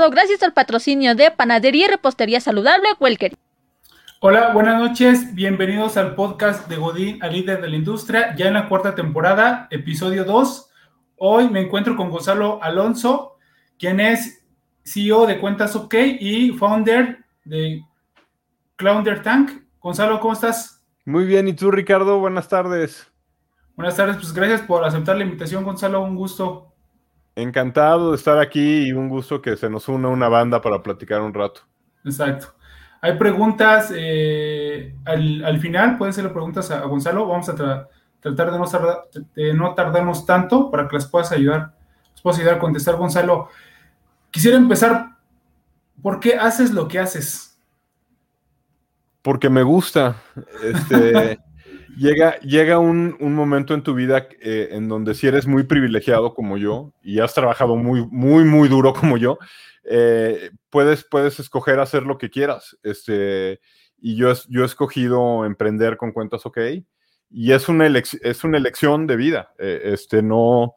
gracias al patrocinio de Panadería y Repostería Saludable Welker. Hola, buenas noches, bienvenidos al podcast de Godín, al líder de la industria, ya en la cuarta temporada, episodio 2. Hoy me encuentro con Gonzalo Alonso, quien es CEO de Cuentas OK y founder de Clounder Tank. Gonzalo, ¿cómo estás? Muy bien, ¿y tú, Ricardo? Buenas tardes. Buenas tardes, pues gracias por aceptar la invitación, Gonzalo, un gusto. Encantado de estar aquí y un gusto que se nos una una banda para platicar un rato. Exacto. Hay preguntas eh, al, final, pueden ser preguntas a, Gonzalo. Vamos a tratar de no, de no, tardarnos tanto para que las puedas ayudar, las puedas ayudar a contestar, Gonzalo. Quisiera empezar, ¿por qué haces lo que haces? Porque me gusta. Este, llega, llega un, momento en tu vida eh, en donde si eres muy privilegiado como yo y has trabajado muy, muy, muy duro como yo, eh, puedes, puedes escoger hacer lo que quieras. Este, y yo, yo he escogido emprender con cuentas OK y es una, es una elección de vida. Eh, este, no,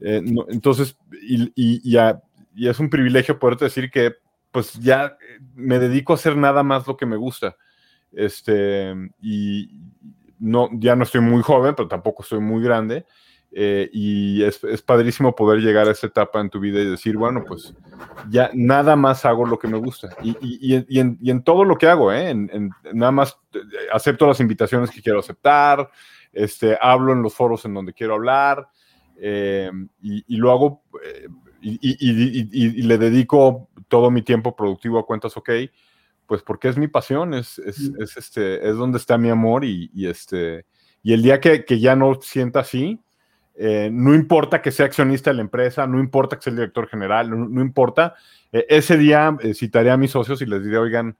entonces, y, y, y, es un privilegio poderte decir que pues ya me dedico a hacer nada más lo que me gusta. Este, y, no, ya no estoy muy joven, pero tampoco estoy muy grande. Eh, y es, padrísimo poder llegar a esa etapa en tu vida y decir, bueno, pues ya nada más hago lo que me gusta. Y, en, todo lo que hago, ¿eh? En, nada más eh, acepto las invitaciones que quiero aceptar, este, hablo en los foros en donde quiero hablar, y, lo hago y, le dedico todo mi tiempo productivo a cuentas OK pues porque es mi pasión, es, es, es, este, es donde está mi amor y, y este, y el día que, que, ya no sienta así, eh, no importa que sea accionista de la empresa, no importa que sea el director general, no, importa, eh, ese día eh, citaré a mis socios y les diré, oigan,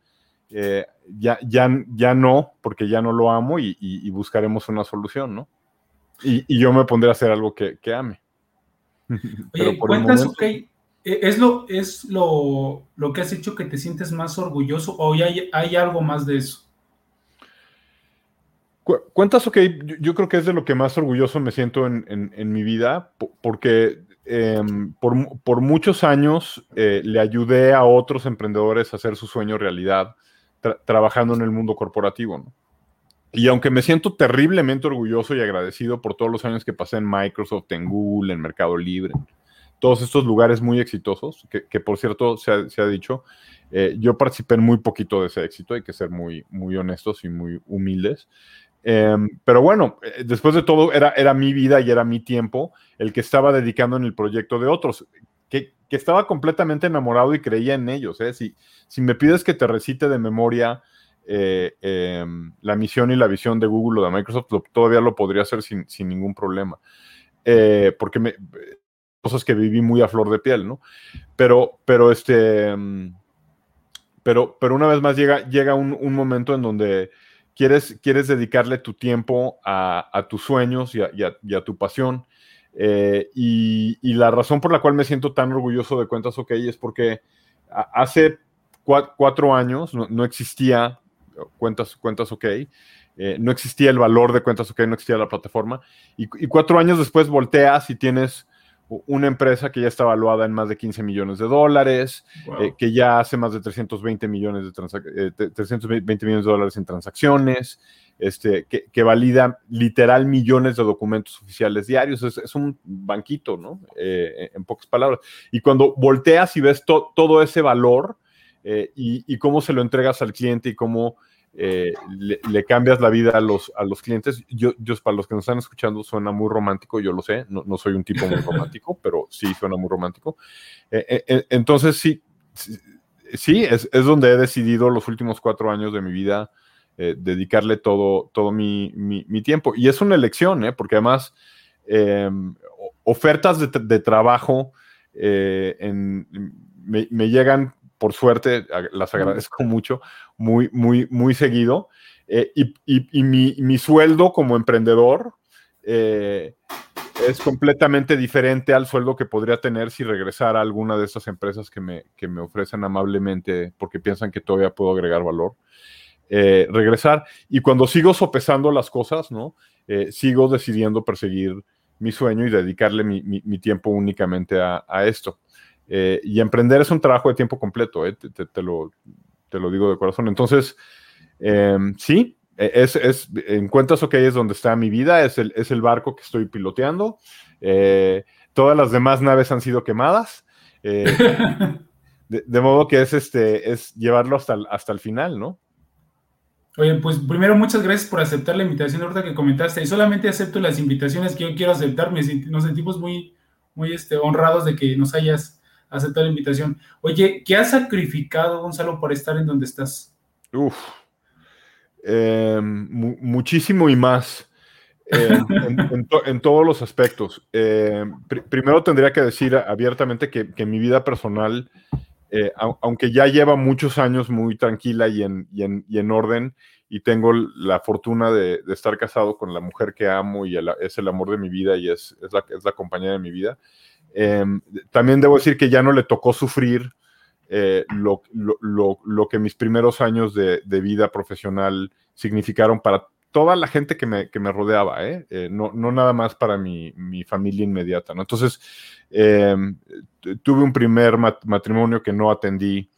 ya, ya, ya no, porque ya no lo amo y, y, buscaremos una solución, ¿no? Y, yo me pondré a hacer algo que, que ame. Oye, cuentas, ok, e, ¿Es lo, es lo, lo, que has hecho que te sientes más orgulloso o hay, hay algo más de eso? Cuentas, ok, yo, creo que es de lo que más orgulloso me siento en, en, mi vida, porque em, por, por, muchos años eh, le ayudé a otros emprendedores a hacer su sueño realidad, trabajando en el mundo corporativo. Y aunque me siento terriblemente orgulloso y agradecido por todos los años que pasé en Microsoft, en Google, en Mercado Libre, todos estos lugares muy exitosos, que, por cierto se ha, dicho, eh, yo participé en muy poquito de ese éxito, hay que ser muy, muy honestos y muy humildes. Em, pero bueno, eh, después de todo era, era mi vida y era mi tiempo el que estaba dedicando en el proyecto de otros, que, que estaba completamente enamorado y creía en ellos. ¿eh? Si, si me pides que te recite de memoria em, la misión y la visión de Google o de Microsoft, todavía lo podría hacer sin, sin ningún problema. porque me, cosas que viví muy a flor de piel, ¿no? Pero, pero este, pero, pero una vez más llega, llega un, momento en donde quieres, quieres dedicarle tu tiempo a, tus sueños y a, tu pasión. Eh, y, la razón por la cual me siento tan orgulloso de Cuentas OK es porque hace cuatro, años no, existía Cuentas, Cuentas OK. Eh, no existía el valor de Cuentas OK, no existía la plataforma. Y, y, cuatro años después volteas y tienes una empresa que ya está evaluada en más de 15 millones de dólares, eh, que ya hace más de 320 millones de, 320 eh, millones de dólares en transacciones, este, que, valida literal millones de documentos oficiales diarios. Es, un banquito, ¿no? Eh, en pocas palabras. Y cuando volteas y ves todo ese valor y, y, cómo se lo entregas al cliente y cómo eh, le, cambias la vida a los, a los clientes. Yo, yo, para los que nos están escuchando, suena muy romántico, yo lo sé, no, no soy un tipo muy romántico, pero sí suena muy romántico. Eh, eh, entonces, sí, sí, es, es, donde he decidido los últimos cuatro años de mi vida dedicarle todo, todo mi, mi, tiempo. Y es una elección, porque además, em, ofertas de, de trabajo en, me, me llegan por suerte, las agradezco mucho, muy, muy, muy seguido. Eh, y, mi, sueldo como emprendedor eh, es completamente diferente al sueldo que podría tener si regresara a alguna de estas empresas que me, que me ofrecen amablemente porque piensan que todavía puedo agregar valor. Eh, regresar. Y cuando sigo sopesando las cosas, ¿no? sigo decidiendo perseguir mi sueño y dedicarle mi, tiempo únicamente a, a esto. Eh, y emprender es un trabajo de tiempo completo, eh, te, lo, te, lo, digo de corazón. Entonces, em, sí, e, es, es, encuentras, ok, es donde está mi vida, es el, es el barco que estoy piloteando. Eh, todas las demás naves han sido quemadas. de, modo que es, este, es llevarlo hasta el, hasta el final, ¿no? Oye, pues primero muchas gracias por aceptar la invitación ahorita que comentaste. Y solamente acepto las invitaciones que yo quiero aceptar. nos sentimos muy, muy este, honrados de que nos hayas aceptado la invitación. Oye, ¿qué has sacrificado, Gonzalo, por estar en donde estás? Uf, em, muchísimo y más. Em, en, todos los aspectos. Em, primero tendría que decir abiertamente que, que mi vida personal eh, aunque ya lleva muchos años muy tranquila y en, y en, orden, y tengo la fortuna de, estar casado con la mujer que amo y es el amor de mi vida y es, es, la, es la compañía de mi vida, em, también debo decir que ya no le tocó sufrir eh, lo, lo, lo, que mis primeros años de, de, vida profesional significaron para toda la gente que me, que me rodeaba, ¿eh? Eh, no, no, nada más para mi, mi familia inmediata. ¿no? Entonces, em, tuve un primer matrimonio que no atendí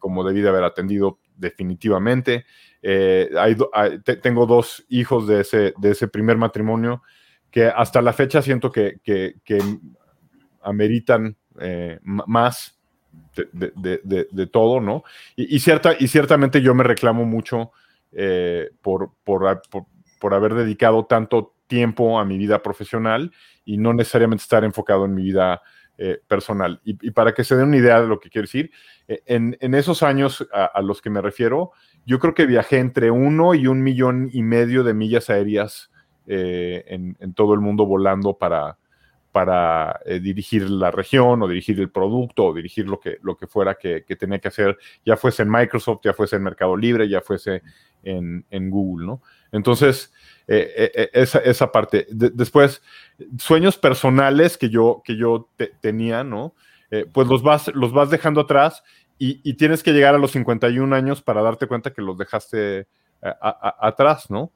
como debí de haber atendido definitivamente. Hay tengo dos hijos de ese, de ese primer matrimonio que hasta la fecha siento que ameritan más de, todo, ¿no? Y, cierta, y ciertamente yo me reclamo mucho eh, por, por, por, haber dedicado tanto tiempo a mi vida profesional y no necesariamente estar enfocado en mi vida eh, personal. Y, para que se den una idea de lo que quiero decir, eh, en, en, esos años a, los que me refiero, yo creo que viajé entre uno y un millón y medio de millas aéreas en, todo el mundo volando para, para dirigir la región o dirigir el producto o dirigir lo que, lo que fuera que, que, tenía que hacer, ya fuese en Microsoft, ya fuese en Mercado Libre, ya fuese en, Google, ¿no? Entonces, eh, eh, eh, esa, esa, parte. después, sueños personales que yo, que yo tenía, ¿no? pues los vas, los vas dejando atrás y, tienes que llegar a los 51 años para darte cuenta que los dejaste atrás, ¿no?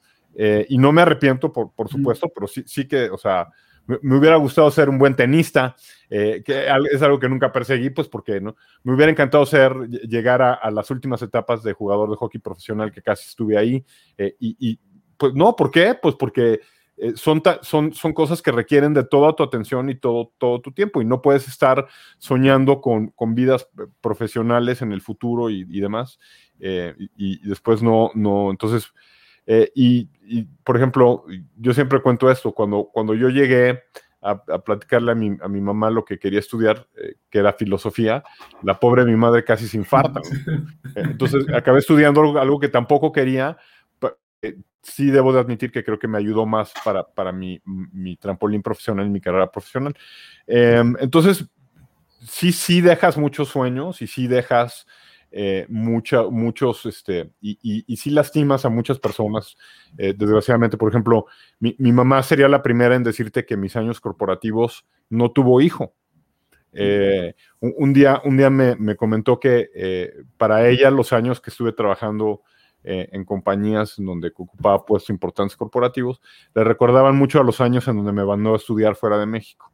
y no me arrepiento, por, por supuesto, pero sí, sí que, o sea, me, hubiera gustado ser un buen tenista, eh, que es algo que nunca perseguí, pues porque ¿no? me hubiera encantado ser, llegar a, las últimas etapas de jugador de hockey profesional, que casi estuve ahí. Eh, y, pues no, ¿por qué? Pues porque eh, son, son, son cosas que requieren de toda tu atención y todo, todo tu tiempo, y no puedes estar soñando con, con vidas profesionales en el futuro y, demás, y, y, después no, no, entonces eh, y, por ejemplo, yo siempre cuento esto, cuando, cuando yo llegué a, platicarle a mi, a mi, mamá lo que quería estudiar, eh, que era filosofía, la pobre mi madre casi se infarta. Entonces acabé estudiando algo, que tampoco quería. Eh, sí debo de admitir que creo que me ayudó más para, para mi, mi trampolín profesional, mi carrera profesional. Em, entonces, sí, sí dejas muchos sueños y sí dejas eh, muchos, este, y, y, sí lastimas a muchas personas, eh, desgraciadamente. Por ejemplo, mi, mamá sería la primera en decirte que mis años corporativos no tuvo hijo. Eh, un, día, un día me, comentó que para ella los años que estuve trabajando en compañías donde ocupaba puestos importantes corporativos, le recordaban mucho a los años en donde me mandó a estudiar fuera de México.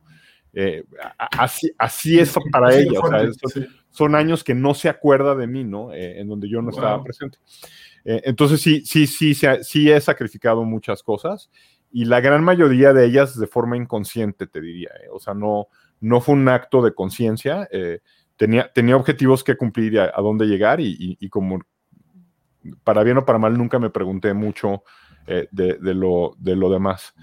Así, así es para ella. O sea, son años que no se acuerda de mí, ¿no? Eh, en donde yo no estaba presente. Eh, entonces sí, sí, sí, sí he sacrificado muchas cosas y la gran mayoría de ellas de forma inconsciente, te diría. ¿eh? O sea, no, no fue un acto de conciencia. tenía, tenía objetivos que cumplir y a, dónde llegar y, como para bien o para mal nunca me pregunté mucho de, lo, de lo demás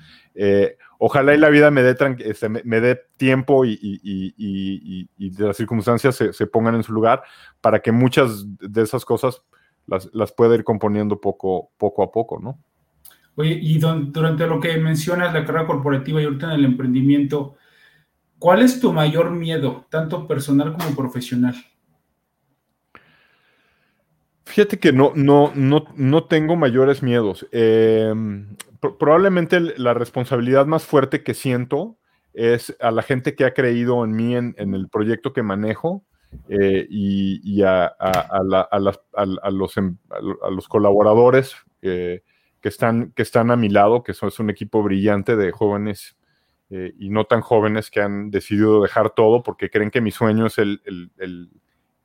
ojalá y la vida me dé, este, me, dé tiempo y, y, las circunstancias se, pongan en su lugar para que muchas de esas cosas las, las pueda ir componiendo poco, poco a poco, ¿no? Oye, y durante lo que mencionas, la carrera corporativa y ahorita en el emprendimiento, ¿cuál es tu mayor miedo, tanto personal como profesional? Fíjate que no, no, no, no tengo mayores miedos. Eh, probablemente la responsabilidad más fuerte que siento es a la gente que ha creído en mí, en, el proyecto que manejo, eh, y, a, los, a, los, colaboradores eh, que, están, que están a mi lado, que son, es un equipo brillante de jóvenes eh, y no tan jóvenes que han decidido dejar todo porque creen que mi sueño es el,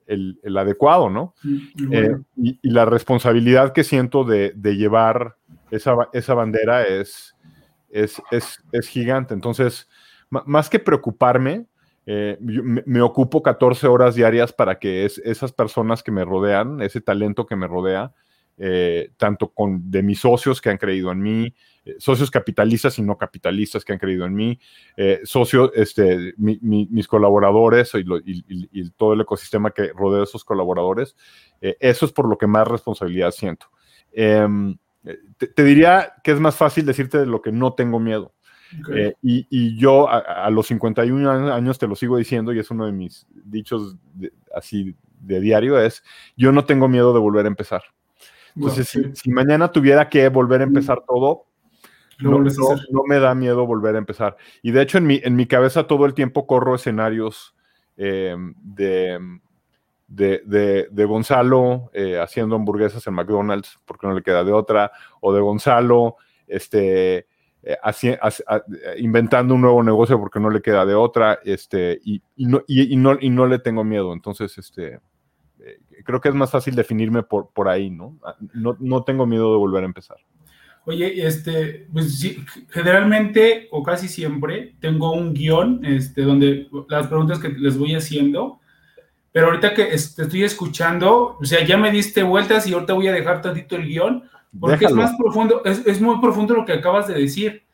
el, adecuado, ¿no? Mm, eh, y, la responsabilidad que siento de, llevar esa, esa, bandera es, es, es, gigante. Entonces, más que preocuparme, eh, me, ocupo 14 horas diarias para que esas personas que me rodean, ese talento que me rodea, eh, tanto con de mis socios que han creído en mí, eh, socios capitalistas y no capitalistas que han creído en mí, socios, este, mis colaboradores y, todo el ecosistema que rodea a esos colaboradores, eso es por lo que más responsabilidad siento. Em, te, diría que es más fácil decirte de lo que no tengo miedo. Eh, y, yo a, los 51 años te lo sigo diciendo y es uno de mis dichos así de diario, es yo no tengo miedo de volver a empezar. Entonces, si, mañana tuviera que volver a empezar todo, no, me da miedo volver a empezar. Y de hecho en mi, en mi cabeza todo el tiempo corro escenarios em, de, de, de, Gonzalo eh, haciendo hamburguesas en McDonald's porque no le queda de otra, o de Gonzalo este, eh, inventando un nuevo negocio porque no le queda de otra, este, y, no, y, no, y no le tengo miedo. Entonces, este, eh, creo que es más fácil definirme por, por ahí, ¿no? Ah, ¿no? No tengo miedo de volver a empezar. Oye, este, pues generalmente o casi siempre tengo un guion, este, donde las preguntas que les voy haciendo, pero ahorita que te estoy escuchando, o sea, ya me diste vueltas y ahorita voy a dejar tantito el guion porque es más profundo, es, muy profundo lo que acabas de decir.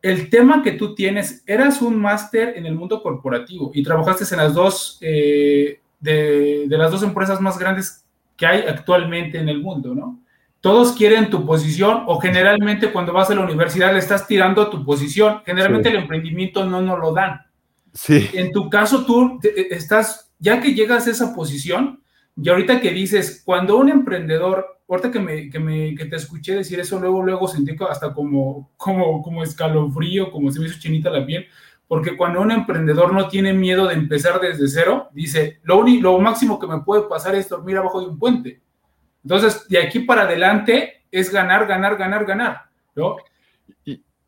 El tema que tú tienes, eras un máster en el mundo corporativo y trabajaste en las dos, eh, de, las dos empresas más grandes que hay actualmente en el mundo, ¿no? Todos quieren tu posición o generalmente cuando vas a la universidad le estás tirando tu posición. Generalmente el emprendimiento no nos lo dan. Sí. En tu caso, tú estás, ya que llegas a esa posición, y ahorita que dices, cuando un emprendedor ahorita que, me, que, me, que te escuché decir eso, luego, luego sentí hasta como, como, como escalofrío, como se me hizo chinita la piel, porque cuando un emprendedor no tiene miedo de empezar desde cero, dice, lo, único, lo máximo que me puede pasar es dormir abajo de un puente. Entonces, de aquí para adelante es ganar, ganar, ganar, ganar, ¿no?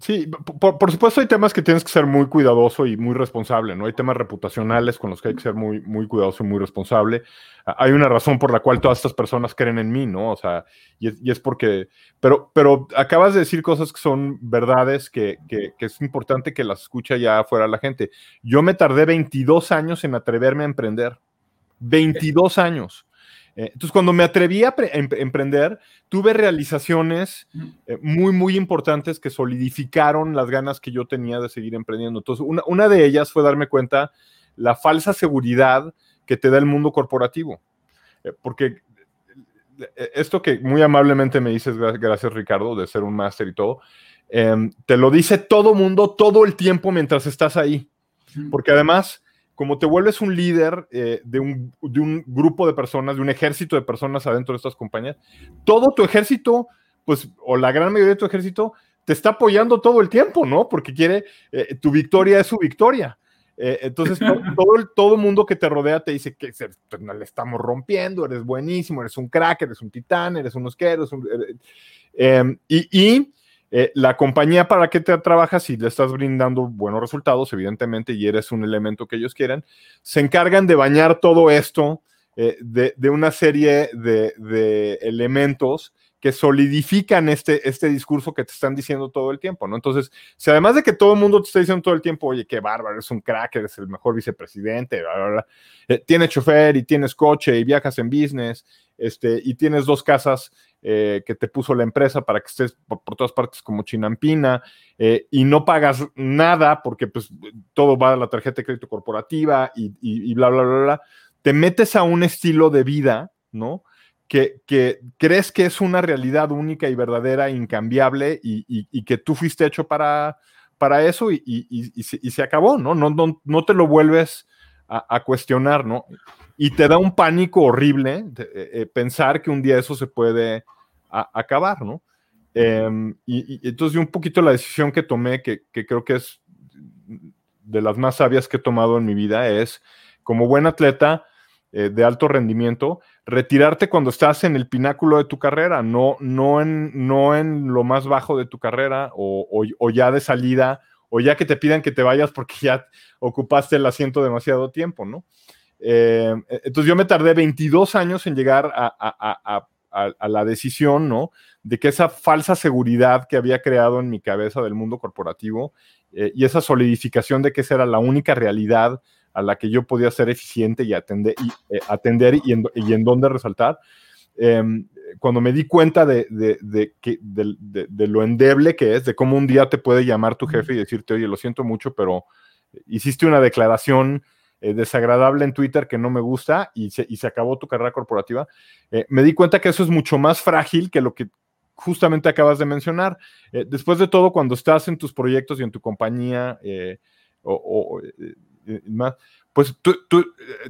Sí, por, supuesto hay temas que tienes que ser muy cuidadoso y muy responsable, ¿no? Hay temas reputacionales con los que hay que ser muy, muy cuidadoso y muy responsable. Hay una razón por la cual todas estas personas creen en mí, ¿no? O sea, y es, porque, pero, pero acabas de decir cosas que son verdades que, que, que, es importante que las escuche ya afuera la gente. Yo me tardé 22 años en atreverme a emprender. 22 años. Eh, entonces, cuando me atreví a em, emprender, tuve realizaciones eh, muy, muy importantes que solidificaron las ganas que yo tenía de seguir emprendiendo. Entonces, una, de ellas fue darme cuenta la falsa seguridad que te da el mundo corporativo. Eh, porque esto que muy amablemente me dices, gracias Ricardo, de ser un máster y todo, em, te lo dice todo mundo todo el tiempo mientras estás ahí. Porque además como te vuelves un líder eh, de, un, grupo de personas, de un ejército de personas adentro de estas compañías, todo tu ejército, pues, o la gran mayoría de tu ejército, te está apoyando todo el tiempo, ¿no? Porque quiere, eh, tu victoria es su victoria. Eh, entonces, todo, el, todo mundo que te rodea te dice que pues, no le estamos rompiendo, eres buenísimo, eres un crack, eres un titán, eres un osquero. Em, y eh, la compañía para que te trabajas, si le estás brindando buenos resultados, evidentemente, y eres un elemento que ellos quieren, se encargan de bañar todo esto eh, de, una serie de, elementos que solidifican este, este discurso que te están diciendo todo el tiempo, ¿no? Entonces, si además de que todo el mundo te está diciendo todo el tiempo, oye, qué bárbaro, eres un crack, eres el mejor vicepresidente, eh, tienes chofer y tienes coche y viajas en business, este, y tienes dos casas eh, que te puso la empresa para que estés por, todas partes como chinampina eh, y no pagas nada porque pues todo va a la tarjeta de crédito corporativa y, bla, bla, bla, bla, te metes a un estilo de vida, ¿no? Que, crees que es una realidad única y verdadera, incambiable y, que tú fuiste hecho para, para eso y, se, acabó, ¿no? No, no, no te lo vuelves a, cuestionar, ¿no? Y te da un pánico horrible eh, pensar que un día eso se puede acabar, ¿no? Em, y, entonces un poquito la decisión que tomé, que, creo que es de las más sabias que he tomado en mi vida, es como buen atleta eh, de alto rendimiento, retirarte cuando estás en el pináculo de tu carrera, no, no, en, no en lo más bajo de tu carrera o, ya de salida o ya que te pidan que te vayas porque ya ocupaste el asiento demasiado tiempo, ¿no? Eh, entonces yo me tardé 22 años en llegar a, la decisión, ¿no? De que esa falsa seguridad que había creado en mi cabeza del mundo corporativo eh, y esa solidificación de que esa era la única realidad a la que yo podía ser eficiente y atender y, eh, en, y en dónde resaltar, em, cuando me di cuenta de, de, lo endeble que es, de cómo un día te puede llamar tu jefe y decirte, oye, lo siento mucho, pero hiciste una declaración eh, desagradable en Twitter que no me gusta y se, y se acabó tu carrera corporativa, eh, me di cuenta que eso es mucho más frágil que lo que justamente acabas de mencionar. Eh, después de todo, cuando estás en tus proyectos y en tu compañía o, más, pues tú,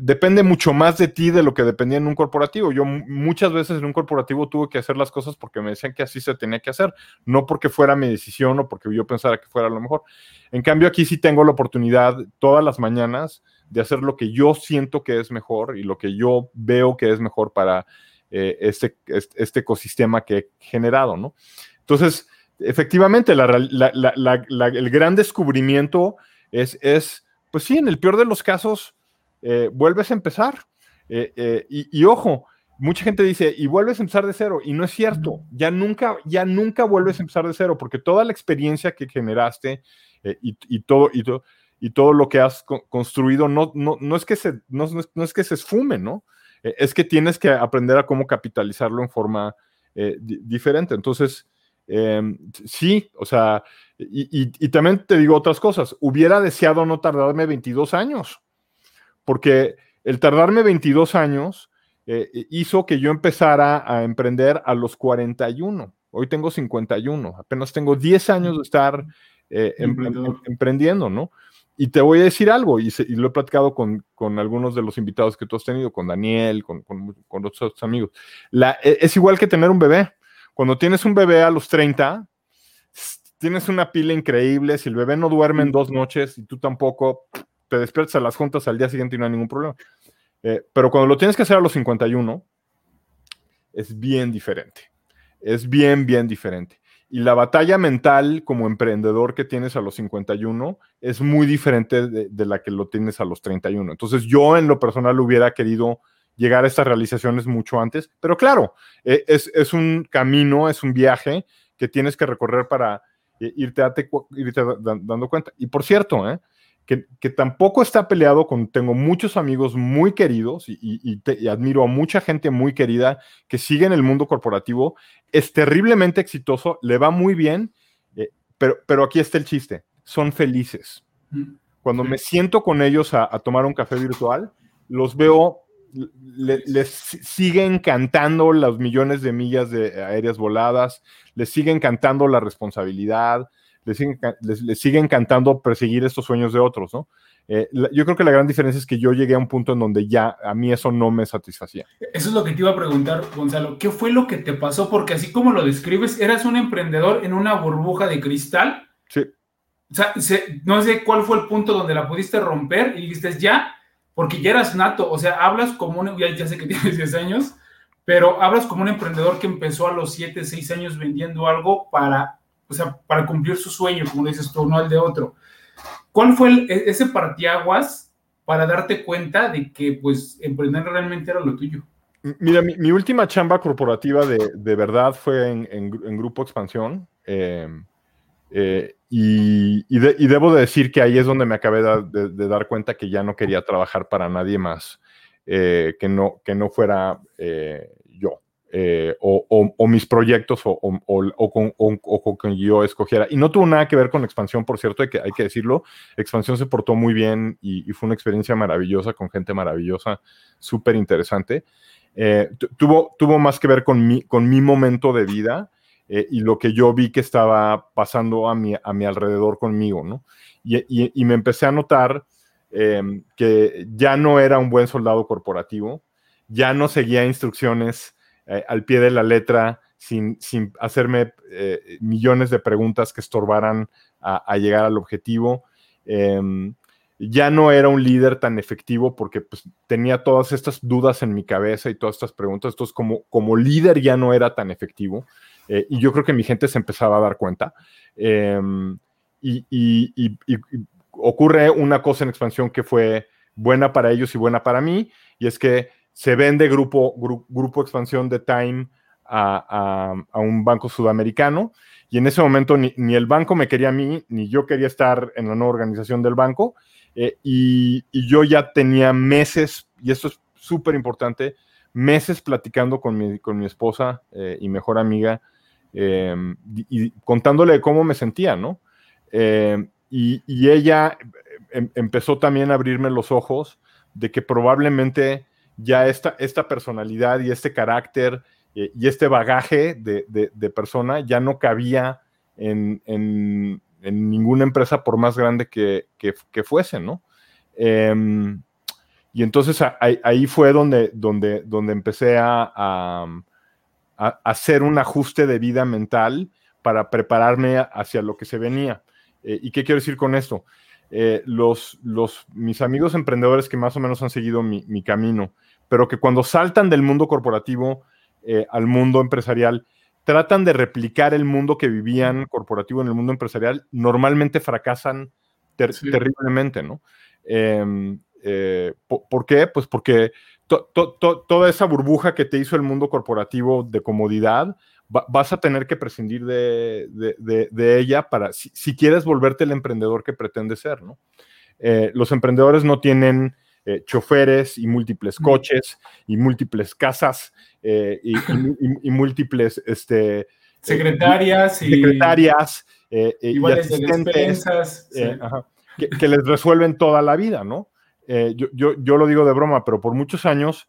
depende mucho más de ti de lo que dependía en un corporativo. Yo muchas veces en un corporativo tuve que hacer las cosas porque me decían que así se tenía que hacer, no porque fuera mi decisión o porque yo pensara que fuera lo mejor. En cambio, aquí sí tengo la oportunidad todas las mañanas de hacer lo que yo siento que es mejor y lo que yo veo que es mejor para eh, este, este, ecosistema que he generado, ¿no? Entonces, efectivamente, el gran descubrimiento es, es pues sí, en el peor de los casos, eh, vuelves a empezar. Eh, eh, y, ojo, mucha gente dice, y vuelves a empezar de cero, y no es cierto, ya nunca, ya nunca vuelves a empezar de cero, porque toda la experiencia que generaste y, todo, y, y, todo lo que has construido no, no, no, es que se, no, no, es que se esfume, ¿no? es que tienes que aprender a cómo capitalizarlo en forma diferente. Entonces, Em, sí, o sea, y, también te digo otras cosas. Hubiera deseado no tardarme 22 años, porque el tardarme 22 años eh, hizo que yo empezara a emprender a los 41. Hoy tengo 51, apenas tengo 10 años de estar eh, em, em, emprendiendo, ¿no? Y te voy a decir algo, y, lo he platicado con, algunos de los invitados que tú has tenido, con Daniel, con, con, otros amigos. La, e, es igual que tener un bebé. Cuando tienes un bebé a los 30, tienes una pila increíble, si el bebé no duerme en dos noches y tú tampoco, te despiertas a las juntas al día siguiente y no hay ningún problema. Eh, pero cuando lo tienes que hacer a los 51, es bien diferente. Es bien, bien diferente. Y la batalla mental como emprendedor que tienes a los 51 es muy diferente de, la que lo tienes a los 31. Entonces yo en lo personal hubiera querido llegar a estas realizaciones mucho antes. Pero claro, eh, es, un camino, es un viaje que tienes que recorrer para eh, irte, dando cuenta. Y por cierto, eh, que, tampoco está peleado con, tengo muchos amigos muy queridos y, admiro a mucha gente muy querida que sigue en el mundo corporativo, es terriblemente exitoso, le va muy bien, pero, pero aquí está el chiste, son felices. Cuando me siento con ellos a, a tomar un café virtual, los veo les sigue encantando los millones de millas de aéreas voladas, les sigue encantando la responsabilidad, les sigue, encantando perseguir estos sueños de otros, ¿no? Eh, yo creo que la gran diferencia es que yo llegué a un punto en donde ya a mí eso no me satisfacía. Eso es lo que te iba a preguntar, Gonzalo. ¿Qué fue lo que te pasó? Porque así como lo describes, eras un emprendedor en una burbuja de cristal. Sí. O sea, no sé cuál fue el punto donde la pudiste romper y dijiste, ya, porque ya eras nato, o sea, hablas como un, ya, sé que tienes 10 años, pero hablas como un emprendedor que empezó a los 7, 6 años vendiendo algo para, o sea, para cumplir su sueño, como dices tú, no el de otro. ¿Cuál fue e, ese partiaguas para darte cuenta de que, pues, emprender realmente era lo tuyo? Mira, mi, última chamba corporativa de, de verdad fue en, en, Grupo Expansión. Eh, eh, y, debo de decir que ahí es donde me acabé de, dar cuenta que ya no quería trabajar para nadie más eh, que, no, que no fuera eh, yo o, mis proyectos o, con, o, quien yo escogiera. Y no tuvo nada que ver con Expansión, por cierto, hay que, hay que decirlo. Expansión se portó muy bien y, fue una experiencia maravillosa con gente maravillosa, súper interesante. tuvo, tuvo más que ver con mi, con mi momento de vida eh, y lo que yo vi que estaba pasando a mi, a mi alrededor conmigo, ¿no? Y, me empecé a notar em, que ya no era un buen soldado corporativo, ya no seguía instrucciones eh, al pie de la letra sin, sin hacerme eh, millones de preguntas que estorbaran a, llegar al objetivo. Em, ya no era un líder tan efectivo porque pues, tenía todas estas dudas en mi cabeza y todas estas preguntas. Entonces, como, como líder ya no era tan efectivo. Eh, y yo creo que mi gente se empezaba a dar cuenta. Em, y, ocurre una cosa en expansión que fue buena para ellos y buena para mí, y es que se vende grupo, grupo expansión de Time a, un banco sudamericano, y en ese momento ni, el banco me quería a mí, ni yo quería estar en la nueva organización del banco, eh, y, yo ya tenía meses, y esto es súper importante, meses platicando con mi, con mi esposa eh, y mejor amiga, eh, y, contándole cómo me sentía, ¿no? y, ella em, empezó también a abrirme los ojos de que probablemente ya esta, esta personalidad y este carácter y este bagaje de, persona ya no cabía en, ninguna empresa por más grande que, fuese, ¿no? Em, y entonces ahí, fue donde, donde, donde empecé a, hacer un ajuste de vida mental para prepararme hacia lo que se venía. Eh, ¿Y qué quiero decir con esto? Eh, los, los, mis amigos emprendedores que más o menos han seguido mi, mi camino, pero que cuando saltan del mundo corporativo eh, al mundo empresarial, tratan de replicar el mundo que vivían corporativo en el mundo empresarial, normalmente fracasan terriblemente, ¿no? Eh, ¿Por qué? Pues porque toda esa burbuja que te hizo el mundo corporativo de comodidad, vas a tener que prescindir de, ella para, si, quieres volverte el emprendedor que pretende ser, ¿no? Eh, los emprendedores no tienen eh, choferes y múltiples coches y múltiples casas eh, y, múltiples este, secretarias y secretarias y asistentes que, les resuelven toda la vida, ¿no? Yo, yo, lo digo de broma, pero por muchos años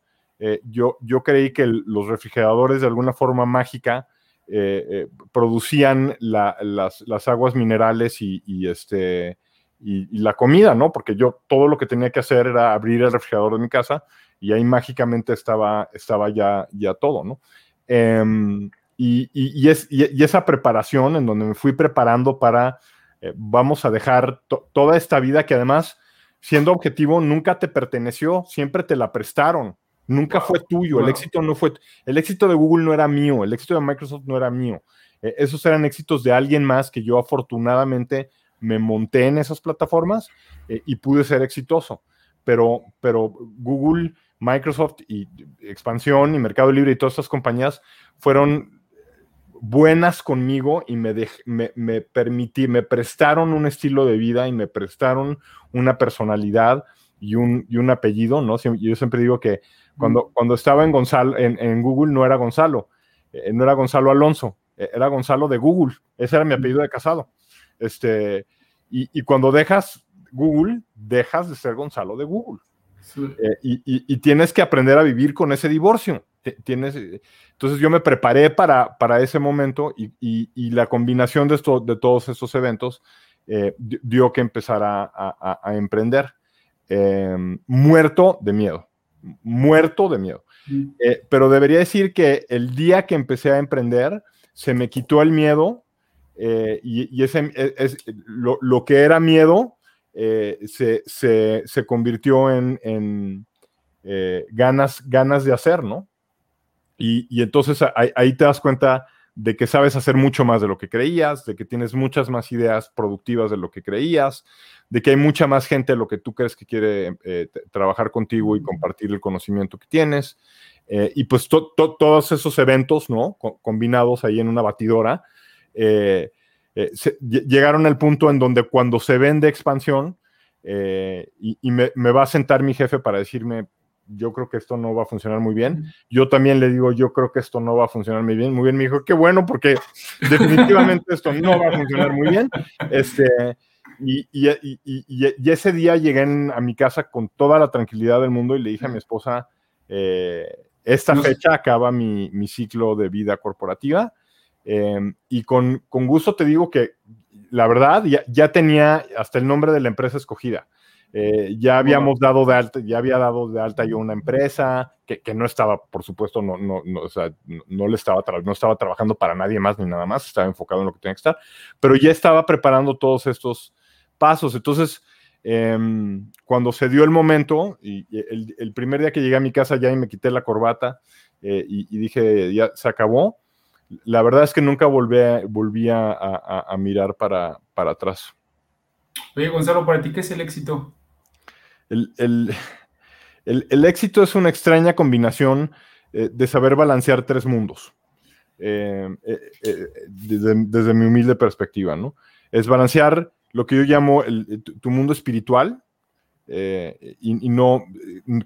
yo, yo creí que los refrigeradores de alguna forma mágica producían las, aguas minerales y, este, y, la comida, ¿no? Porque yo todo lo que tenía que hacer era abrir el refrigerador de mi casa y ahí mágicamente estaba, estaba ya, ya todo, ¿no? Em, y, es, y, esa preparación en donde me fui preparando para, eh, vamos a dejar toda esta vida que además, siendo objetivo, nunca te perteneció, siempre te la prestaron, nunca fue tuyo, el éxito no fue, el éxito de Google no era mío, el éxito de Microsoft no era mío, eh, esos eran éxitos de alguien más que yo afortunadamente me monté en esas plataformas eh, y pude ser exitoso. Pero, pero Google, Microsoft y Expansión y Mercado Libre y todas estas compañías fueron buenas conmigo y me, me, me, permití, me prestaron un estilo de vida y me prestaron una personalidad y un, y un apellido, ¿no? Yo siempre digo que cuando, cuando estaba en, Gonzalo, en, Google no era Gonzalo, eh, no era Gonzalo Alonso, eh, era Gonzalo de Google, ese era mi apellido de casado. Este, y, cuando dejas Google, dejas de ser Gonzalo de Google. Eh, y, tienes que aprender a vivir con ese divorcio. Tienes, entonces yo me preparé para, para ese momento y, la combinación de, esto, de todos estos eventos eh, dio que empezara a, emprender. Em, muerto de miedo, muerto de miedo. Eh, pero debería decir que el día que empecé a emprender, se me quitó el miedo eh, y, ese, e, es, lo, que era miedo eh, se, se, convirtió en, eh, ganas, ganas de hacer, ¿no? Y, entonces ahí, te das cuenta de que sabes hacer mucho más de lo que creías, de que tienes muchas más ideas productivas de lo que creías, de que hay mucha más gente de lo que tú crees que quiere trabajar contigo y compartir el conocimiento que tienes. y pues todos esos eventos, ¿no? combinados ahí en una batidora, eh, eh, llegaron al punto en donde cuando se vende expansión eh, y, me, va a sentar mi jefe para decirme, yo creo que esto no va a funcionar muy bien. Yo también le digo, yo creo que esto no va a funcionar muy bien. Muy bien, me dijo, qué bueno, porque definitivamente esto no va a funcionar muy bien. Este, y, y, ese día llegué a mi casa con toda la tranquilidad del mundo y le dije a mi esposa, esta fecha acaba mi, mi, ciclo de vida corporativa Em, y con, con, gusto te digo que la verdad ya, ya, tenía hasta el nombre de la empresa escogida. Eh, ya habíamos dado de alta, ya había dado de alta yo una empresa que, que no estaba, por supuesto, no, no, no, o sea, no, le estaba, no estaba trabajando para nadie más ni nada más, estaba enfocado en lo que tenía que estar, pero ya estaba preparando todos estos pasos. Entonces, em, cuando se dio el momento, y, el, el, primer día que llegué a mi casa ya y me quité la corbata eh, y, y, dije, ya se acabó, la verdad es que nunca volví, a, mirar para, para atrás. Oye, Gonzalo, ¿para ti qué es el éxito? El, éxito es una extraña combinación eh, de saber balancear tres mundos, eh, eh, desde, mi humilde perspectiva, ¿no? Es balancear lo que yo llamo tu mundo espiritual, y, no,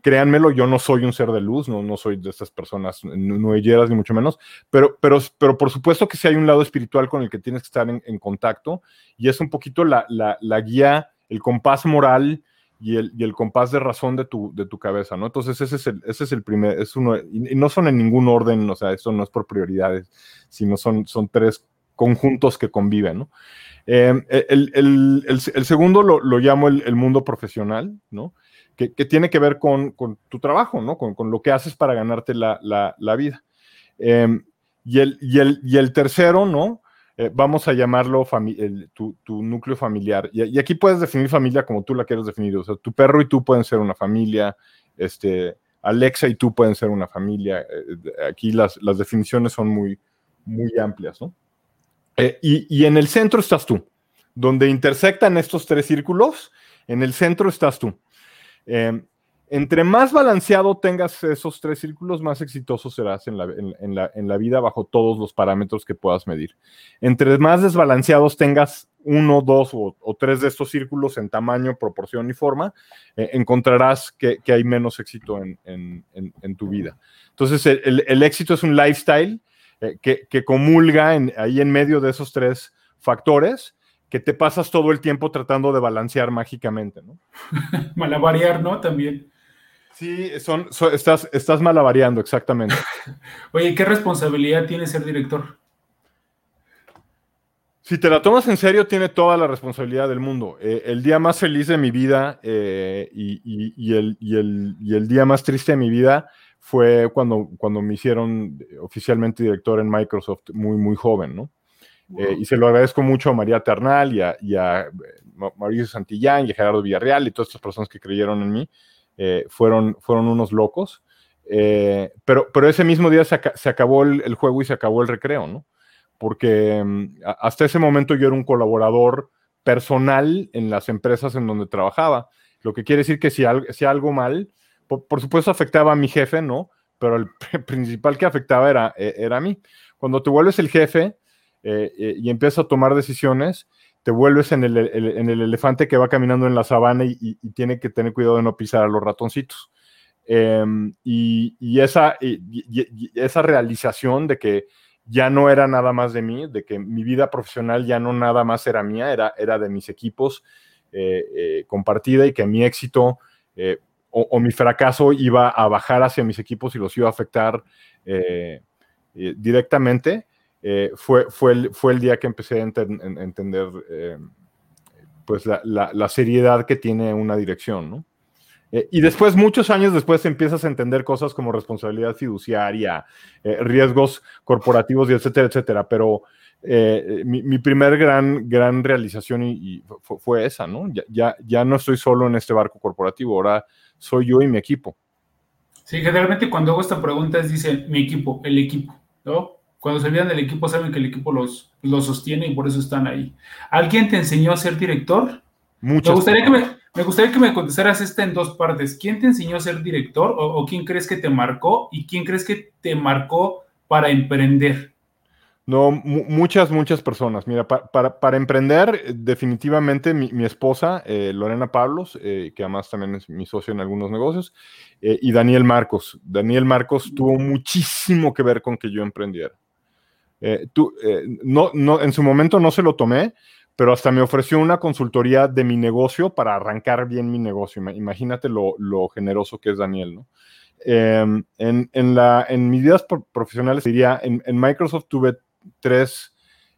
créanmelo, yo no soy un ser de luz, no, no soy de estas personas nueyeras ni mucho menos, pero, pero, pero por supuesto que sí hay un lado espiritual con el que tienes que estar en, contacto y es un poquito la, la, la guía, el compás moral y el, compás de razón de tu, cabeza, ¿no? Entonces ese es el, ese es el primer, es uno, y, no son en ningún orden, o sea, eso no es por prioridades, sino son, son tres conjuntos que conviven, ¿no? Eh, el, el, segundo lo, llamo el, mundo profesional, ¿no? Que, tiene que ver con, tu trabajo, ¿no? Con, lo que haces para ganarte la, la, vida. Eh, y, el, y, el, y el tercero, ¿no? Eh, vamos a llamarlo tu, núcleo familiar. Y, aquí puedes definir familia como tú la quieres definir. O sea, tu perro y tú pueden ser una familia, este, Alexa y tú pueden ser una familia. Eh, aquí las, definiciones son muy, muy amplias, ¿no? Eh, y, y, en el centro estás tú. Donde intersectan estos tres círculos, en el centro estás tú. Entre más balanceado tengas esos tres círculos, más exitoso serás en la, vida bajo todos los parámetros que puedas medir. Entre más desbalanceados tengas uno, dos o, tres de estos círculos en tamaño, proporción y forma, eh, encontrarás que, hay menos éxito en, tu vida. Entonces, el, éxito es un lifestyle eh, que, comulga ahí en medio de esos tres factores que te pasas todo el tiempo tratando de balancear mágicamente, ¿no? Malavariar, ¿no? También. Sí, son, estás, estás malavariando, exactamente. Oye, ¿qué responsabilidad tiene ser director? Si te la tomas en serio, tiene toda la responsabilidad del mundo. Eh, el día más feliz de mi vida eh, y, el, el, día más triste de mi vida fue cuando, cuando me hicieron oficialmente director en Microsoft muy, muy joven, ¿no? Eh, y se lo agradezco mucho a María Ternal y a, y a Mauricio Santillán y a Gerardo Villarreal y todas estas personas que creyeron en mí. Eh, fueron, fueron unos locos. Eh, pero, pero ese mismo día se, acabó el, juego y se acabó el recreo, ¿no? Porque mm, hasta ese momento yo era un colaborador personal en las empresas en donde trabajaba. Lo que quiere decir que si, si algo mal, por, supuesto afectaba a mi jefe, ¿no? Pero el principal que afectaba era, e, era a mí. Cuando te vuelves el jefe eh, y empiezas a tomar decisiones, te vuelves en el, en el, elefante que va caminando en la sabana y, tiene que tener cuidado de no pisar a los ratoncitos. Em, y, esa, esa realización de que ya no era nada más de mí, de que mi vida profesional ya no nada más era mía, era, era de mis equipos eh, eh, compartida y que mi éxito eh, o, mi fracaso iba a bajar hacia mis equipos y los iba a afectar directamente eh, fue, fue, el, fue el día que empecé a entender eh, pues la, seriedad que tiene una dirección, ¿no? Eh, y después, muchos años después, empiezas a entender cosas como responsabilidad fiduciaria, riesgos corporativos y etcétera, etcétera. Pero mi, mi, primer gran, gran realización y, fue, esa, ¿no? Ya, ya, ya no estoy solo en este barco corporativo, ahora soy yo y mi equipo. Sí, generalmente cuando hago esta pregunta es dice mi equipo, el equipo, ¿no? Cuando se olvidan del equipo, saben que el equipo los, los sostiene y por eso están ahí. ¿Alguien te enseñó a ser director? Muchas me gustaría, que me, me gustaría que me contestaras esta en dos partes. ¿Quién te enseñó a ser director o, quién crees que te marcó y quién crees que te marcó para emprender? No, muchas, muchas personas. Mira, para, para, emprender, definitivamente mi, esposa, eh, Lorena Pablos, eh, que además también es mi socio en algunos negocios, eh, y Daniel Marcos. Daniel Marcos tuvo muchísimo que ver con que yo emprendiera. Eh, tú, eh, no, no, en su momento no se lo tomé, pero hasta me ofreció una consultoría de mi negocio para arrancar bien mi negocio. Imagínate lo, generoso que es Daniel, ¿no? Em, en, en, la, en mis vidas profesionales, diría, en, Microsoft tuve tres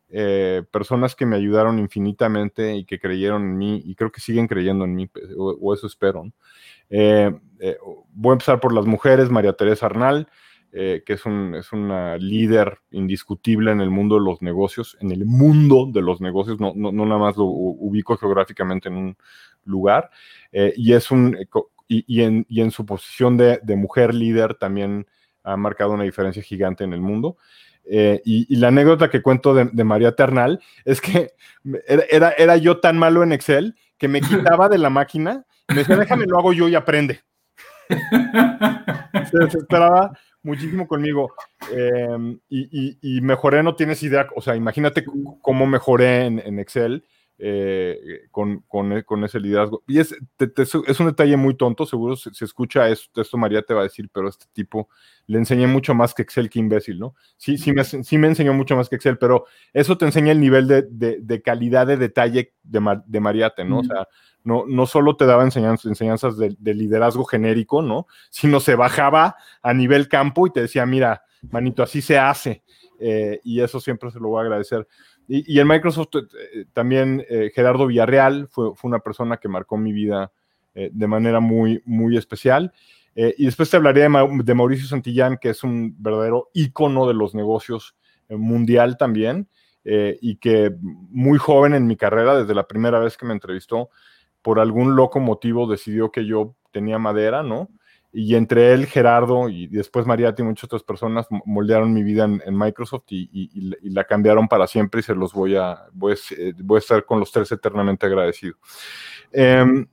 eh, personas que me ayudaron infinitamente y que creyeron en mí y creo que siguen creyendo en mí, o, eso espero. voy a empezar por las mujeres, María Teresa Arnal, eh, que es, un, es, una líder indiscutible en el mundo de los negocios, en el mundo de los negocios, no, no, nada más lo ubico geográficamente en un lugar, eh, y, es un, eh, y, en, y, en, su posición de, de, mujer líder también ha marcado una diferencia gigante en el mundo. Eh, y, la anécdota que cuento de, María Ternal es que era, era, yo tan malo en Excel que me quitaba de la máquina y me decía, déjame, lo hago yo y aprende. Se desesperaba muchísimo conmigo. Em, y, mejoré, no tienes idea, o sea, imagínate cómo mejoré en, Excel. Eh, con, con, ese liderazgo. Y es, es un detalle muy tonto, seguro se, escucha esto, esto, María te va a decir, pero este tipo le enseñé mucho más que Excel que imbécil, ¿no? Sí, sí me, sí me enseñó mucho más que Excel, pero eso te enseña el nivel de, de, calidad de detalle de, de Mariate, ¿no? O sea, no, no solo te daba enseñanzas, enseñanzas de, liderazgo genérico, ¿no? Sino se bajaba a nivel campo y te decía, mira, manito, así se hace. Eh, y eso siempre se lo voy a agradecer. Y, en Microsoft eh, también eh, Gerardo Villarreal fue, fue, una persona que marcó mi vida de manera muy, muy especial. y después te hablaría de, de, Mauricio Santillán, que es un verdadero ícono de los negocios mundial también. y que muy joven en mi carrera, desde la primera vez que me entrevistó, por algún loco motivo decidió que yo tenía madera, ¿no? Y entre él, Gerardo y después María y muchas otras personas moldearon mi vida en, Microsoft y, la cambiaron para siempre y se los voy a, voy a, estar con los tres eternamente agradecido. Em,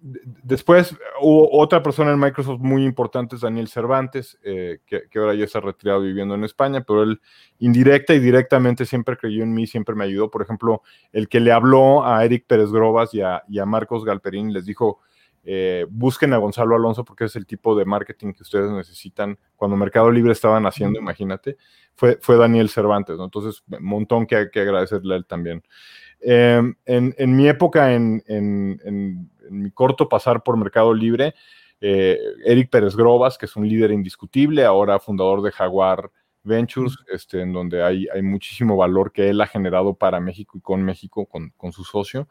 después hubo otra persona en Microsoft muy importante, es Daniel Cervantes, eh, que, ahora ya está retirado viviendo en España, pero él indirecta y directamente siempre creyó en mí, siempre me ayudó. Por ejemplo, el que le habló a Eric Pérez Grobas y a, y a Marcos Galperín les dijo, eh, busquen a Gonzalo Alonso porque es el tipo de marketing que ustedes necesitan. Cuando Mercado Libre estaban haciendo, imagínate, fue, fue Daniel Cervantes, ¿no? Entonces, un montón que hay que agradecerle a él también. Em, en, mi época, en, mi corto pasar por Mercado Libre, eh, Eric Pérez Grobas, que es un líder indiscutible, ahora fundador de Jaguar Ventures, este, en donde hay, hay muchísimo valor que él ha generado para México y con México, con, con su socio.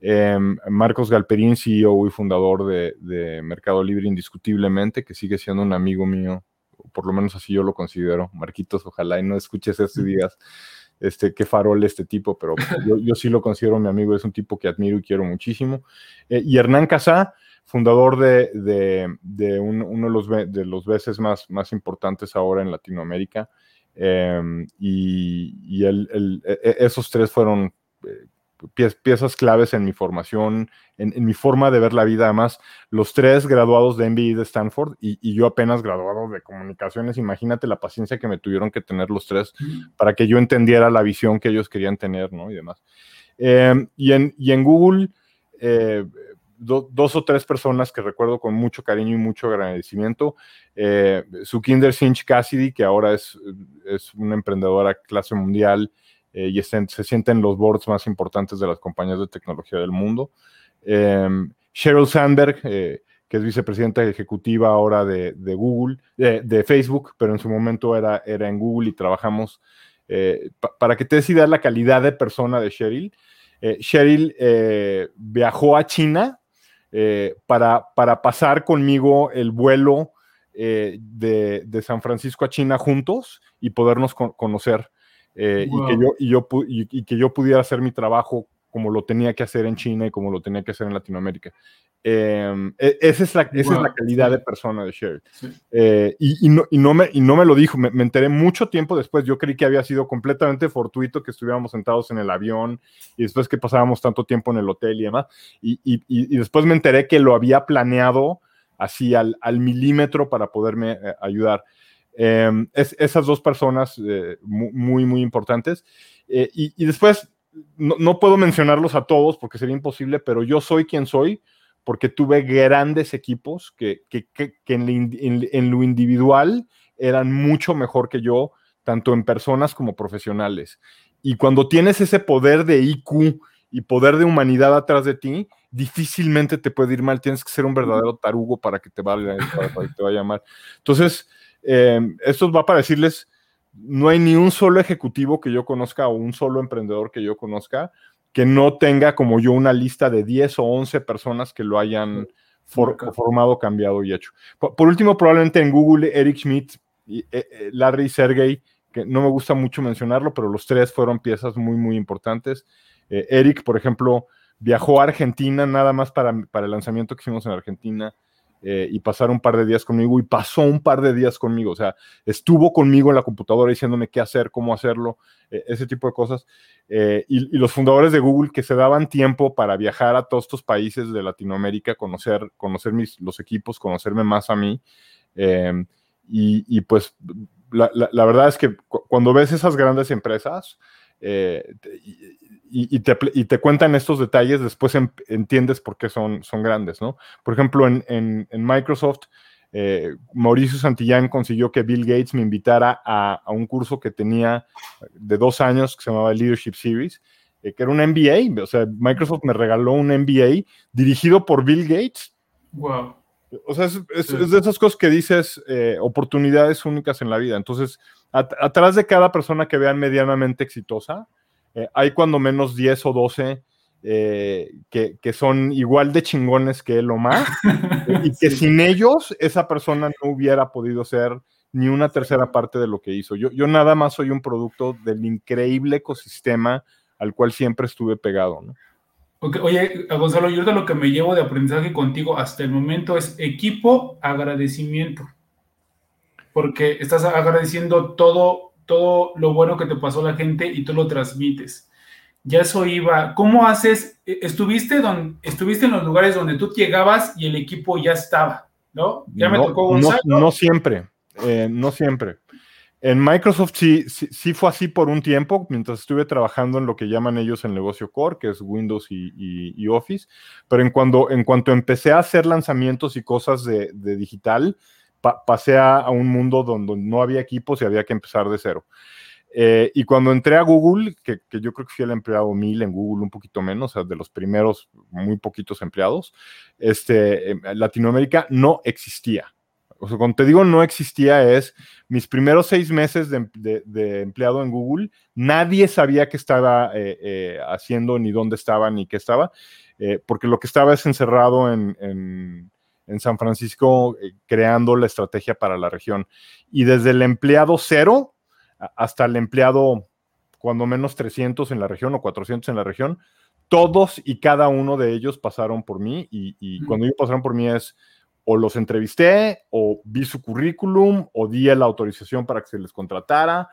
Em, Marcos Galperín, CEO y fundador de, Mercado Libre indiscutiblemente, que sigue siendo un amigo mío, por lo menos así yo lo considero. Marquitos, ojalá y no escuches esto y digas, este, qué farol este tipo, pero yo, sí lo considero mi amigo, es un tipo que admiro y quiero muchísimo. Eh, y Hernán Casá, fundador de, uno de los, de los veces más, más importantes ahora en Latinoamérica. Em, y, e, e, esos tres fueron piezas claves en mi formación, en, mi forma de ver la vida. Además, los tres graduados de MBA de Stanford y, yo apenas graduado de comunicaciones. Imagínate la paciencia que me tuvieron que tener los tres para que yo entendiera la visión que ellos querían tener, ¿no? Y demás. Em, y, en, y, en, Google, eh, dos o tres personas que recuerdo con mucho cariño y mucho agradecimiento. Eh, su Kinder Sinch Cassidy, que ahora es, es una emprendedora clase mundial eh, y se sienten los boards más importantes de las compañías de tecnología del mundo. Em, Sheryl Sandberg, eh, que es vicepresidenta ejecutiva ahora de, Google, de, Facebook, pero en su momento era, era en Google y trabajamos. Eh, para que te des idea la calidad de persona de Sheryl, Sheryl viajó a China para, para pasar conmigo el vuelo de, San Francisco a China juntos y podernos conocer. Eh, y, que yo, y, yo, y, que yo pudiera hacer mi trabajo como lo tenía que hacer en China y como lo tenía que hacer en Latinoamérica. Em, e, esa, es la, esa es la calidad de persona de Sherry. Eh, y, no, y, no me, y no me lo dijo, me, enteré mucho tiempo después. Yo creí que había sido completamente fortuito que estuviéramos sentados en el avión y después que pasábamos tanto tiempo en el hotel y demás. Y, después me enteré que lo había planeado así al, al milímetro para poderme eh, ayudar. Em, es, esas dos personas eh, muy, muy importantes. Eh, y, después, no, puedo mencionarlos a todos porque sería imposible, pero yo soy quien soy porque tuve grandes equipos que, que, que, en, lo individual eran mucho mejor que yo, tanto en personas como profesionales. Y cuando tienes ese poder de IQ y poder de humanidad atrás de ti, difícilmente te puede ir mal. Tienes que ser un verdadero tarugo para que te vaya, para que te vaya mal. Entonces, eh, esto va para decirles, no hay ni un solo ejecutivo que yo conozca o un solo emprendedor que yo conozca que no tenga como yo una lista de 10 o 11 personas que lo hayan formado, cambiado y hecho. Por, último, probablemente en Google, Eric Schmidt, y, eh, eh, Larry Sergey, que no me gusta mucho mencionarlo, pero los tres fueron piezas muy, muy importantes. Eric, por ejemplo, viajó a Argentina nada más para, para el lanzamiento que hicimos en Argentina eh, y pasar un par de días conmigo y pasó un par de días conmigo, o sea, estuvo conmigo en la computadora diciéndome qué hacer, cómo hacerlo, eh, ese tipo de cosas. Eh, y, los fundadores de Google que se daban tiempo para viajar a todos estos países de Latinoamérica, conocer, conocer mis, los equipos, conocerme más a mí. Y, pues la, verdad es que cuando ves esas grandes empresas, y, te, cuentan estos detalles, después entiendes por qué son, son grandes, ¿no? Por ejemplo, en, Microsoft, eh, Mauricio Santillán consiguió que Bill Gates me invitara a, un curso que tenía de dos años que se llamaba Leadership Series, eh, que era un MBA, o sea, Microsoft me regaló un MBA dirigido por Bill Gates. Wow. O sea, es, de esas cosas que dices, eh, oportunidades únicas en la vida. Entonces, atrás de cada persona que vean medianamente exitosa, eh, hay cuando menos 10 o 12 eh, que, son igual de chingones que él o más, y que sin ellos esa persona no hubiera podido ser ni una tercera parte de lo que hizo. Yo, yo nada más soy un producto del increíble ecosistema al cual siempre estuve pegado. ¿no? Oye, Gonzalo, yo de lo que me llevo de aprendizaje contigo hasta el momento es equipo, agradecimiento. Porque estás agradeciendo todo todo lo bueno que te pasó la gente y tú lo transmites. Ya eso iba. ¿Cómo haces? E, estuviste, donde, estuviste en los lugares donde tú llegabas y el equipo ya estaba, ¿no? Ya me tocó Gonzalo. No, siempre, eh, no siempre. En Microsoft sí, sí, fue así por un tiempo, mientras estuve trabajando en lo que llaman ellos el negocio core, que es Windows y, Office, pero en, cuando, en cuanto empecé a hacer lanzamientos y cosas de, de digital, pasé a, un mundo donde no había equipos y había que empezar de cero. Eh, y cuando entré a Google, que, yo creo que fui el empleado mil en Google, un poquito menos, o sea, de los primeros muy poquitos empleados, este, em, Latinoamérica no existía. O sea, cuando te digo no existía es mis primeros seis meses de, empleado en Google, nadie sabía qué estaba eh, eh, haciendo, ni dónde estaba, ni qué estaba, porque lo que estaba es encerrado en en San Francisco eh, creando la estrategia para la región. Y desde el empleado cero hasta el empleado cuando menos 300 en la región o 400 en la región, todos y cada uno de ellos pasaron por mí y, cuando ellos pasaron por mí es o los entrevisté o vi su currículum o di la autorización para que se les contratara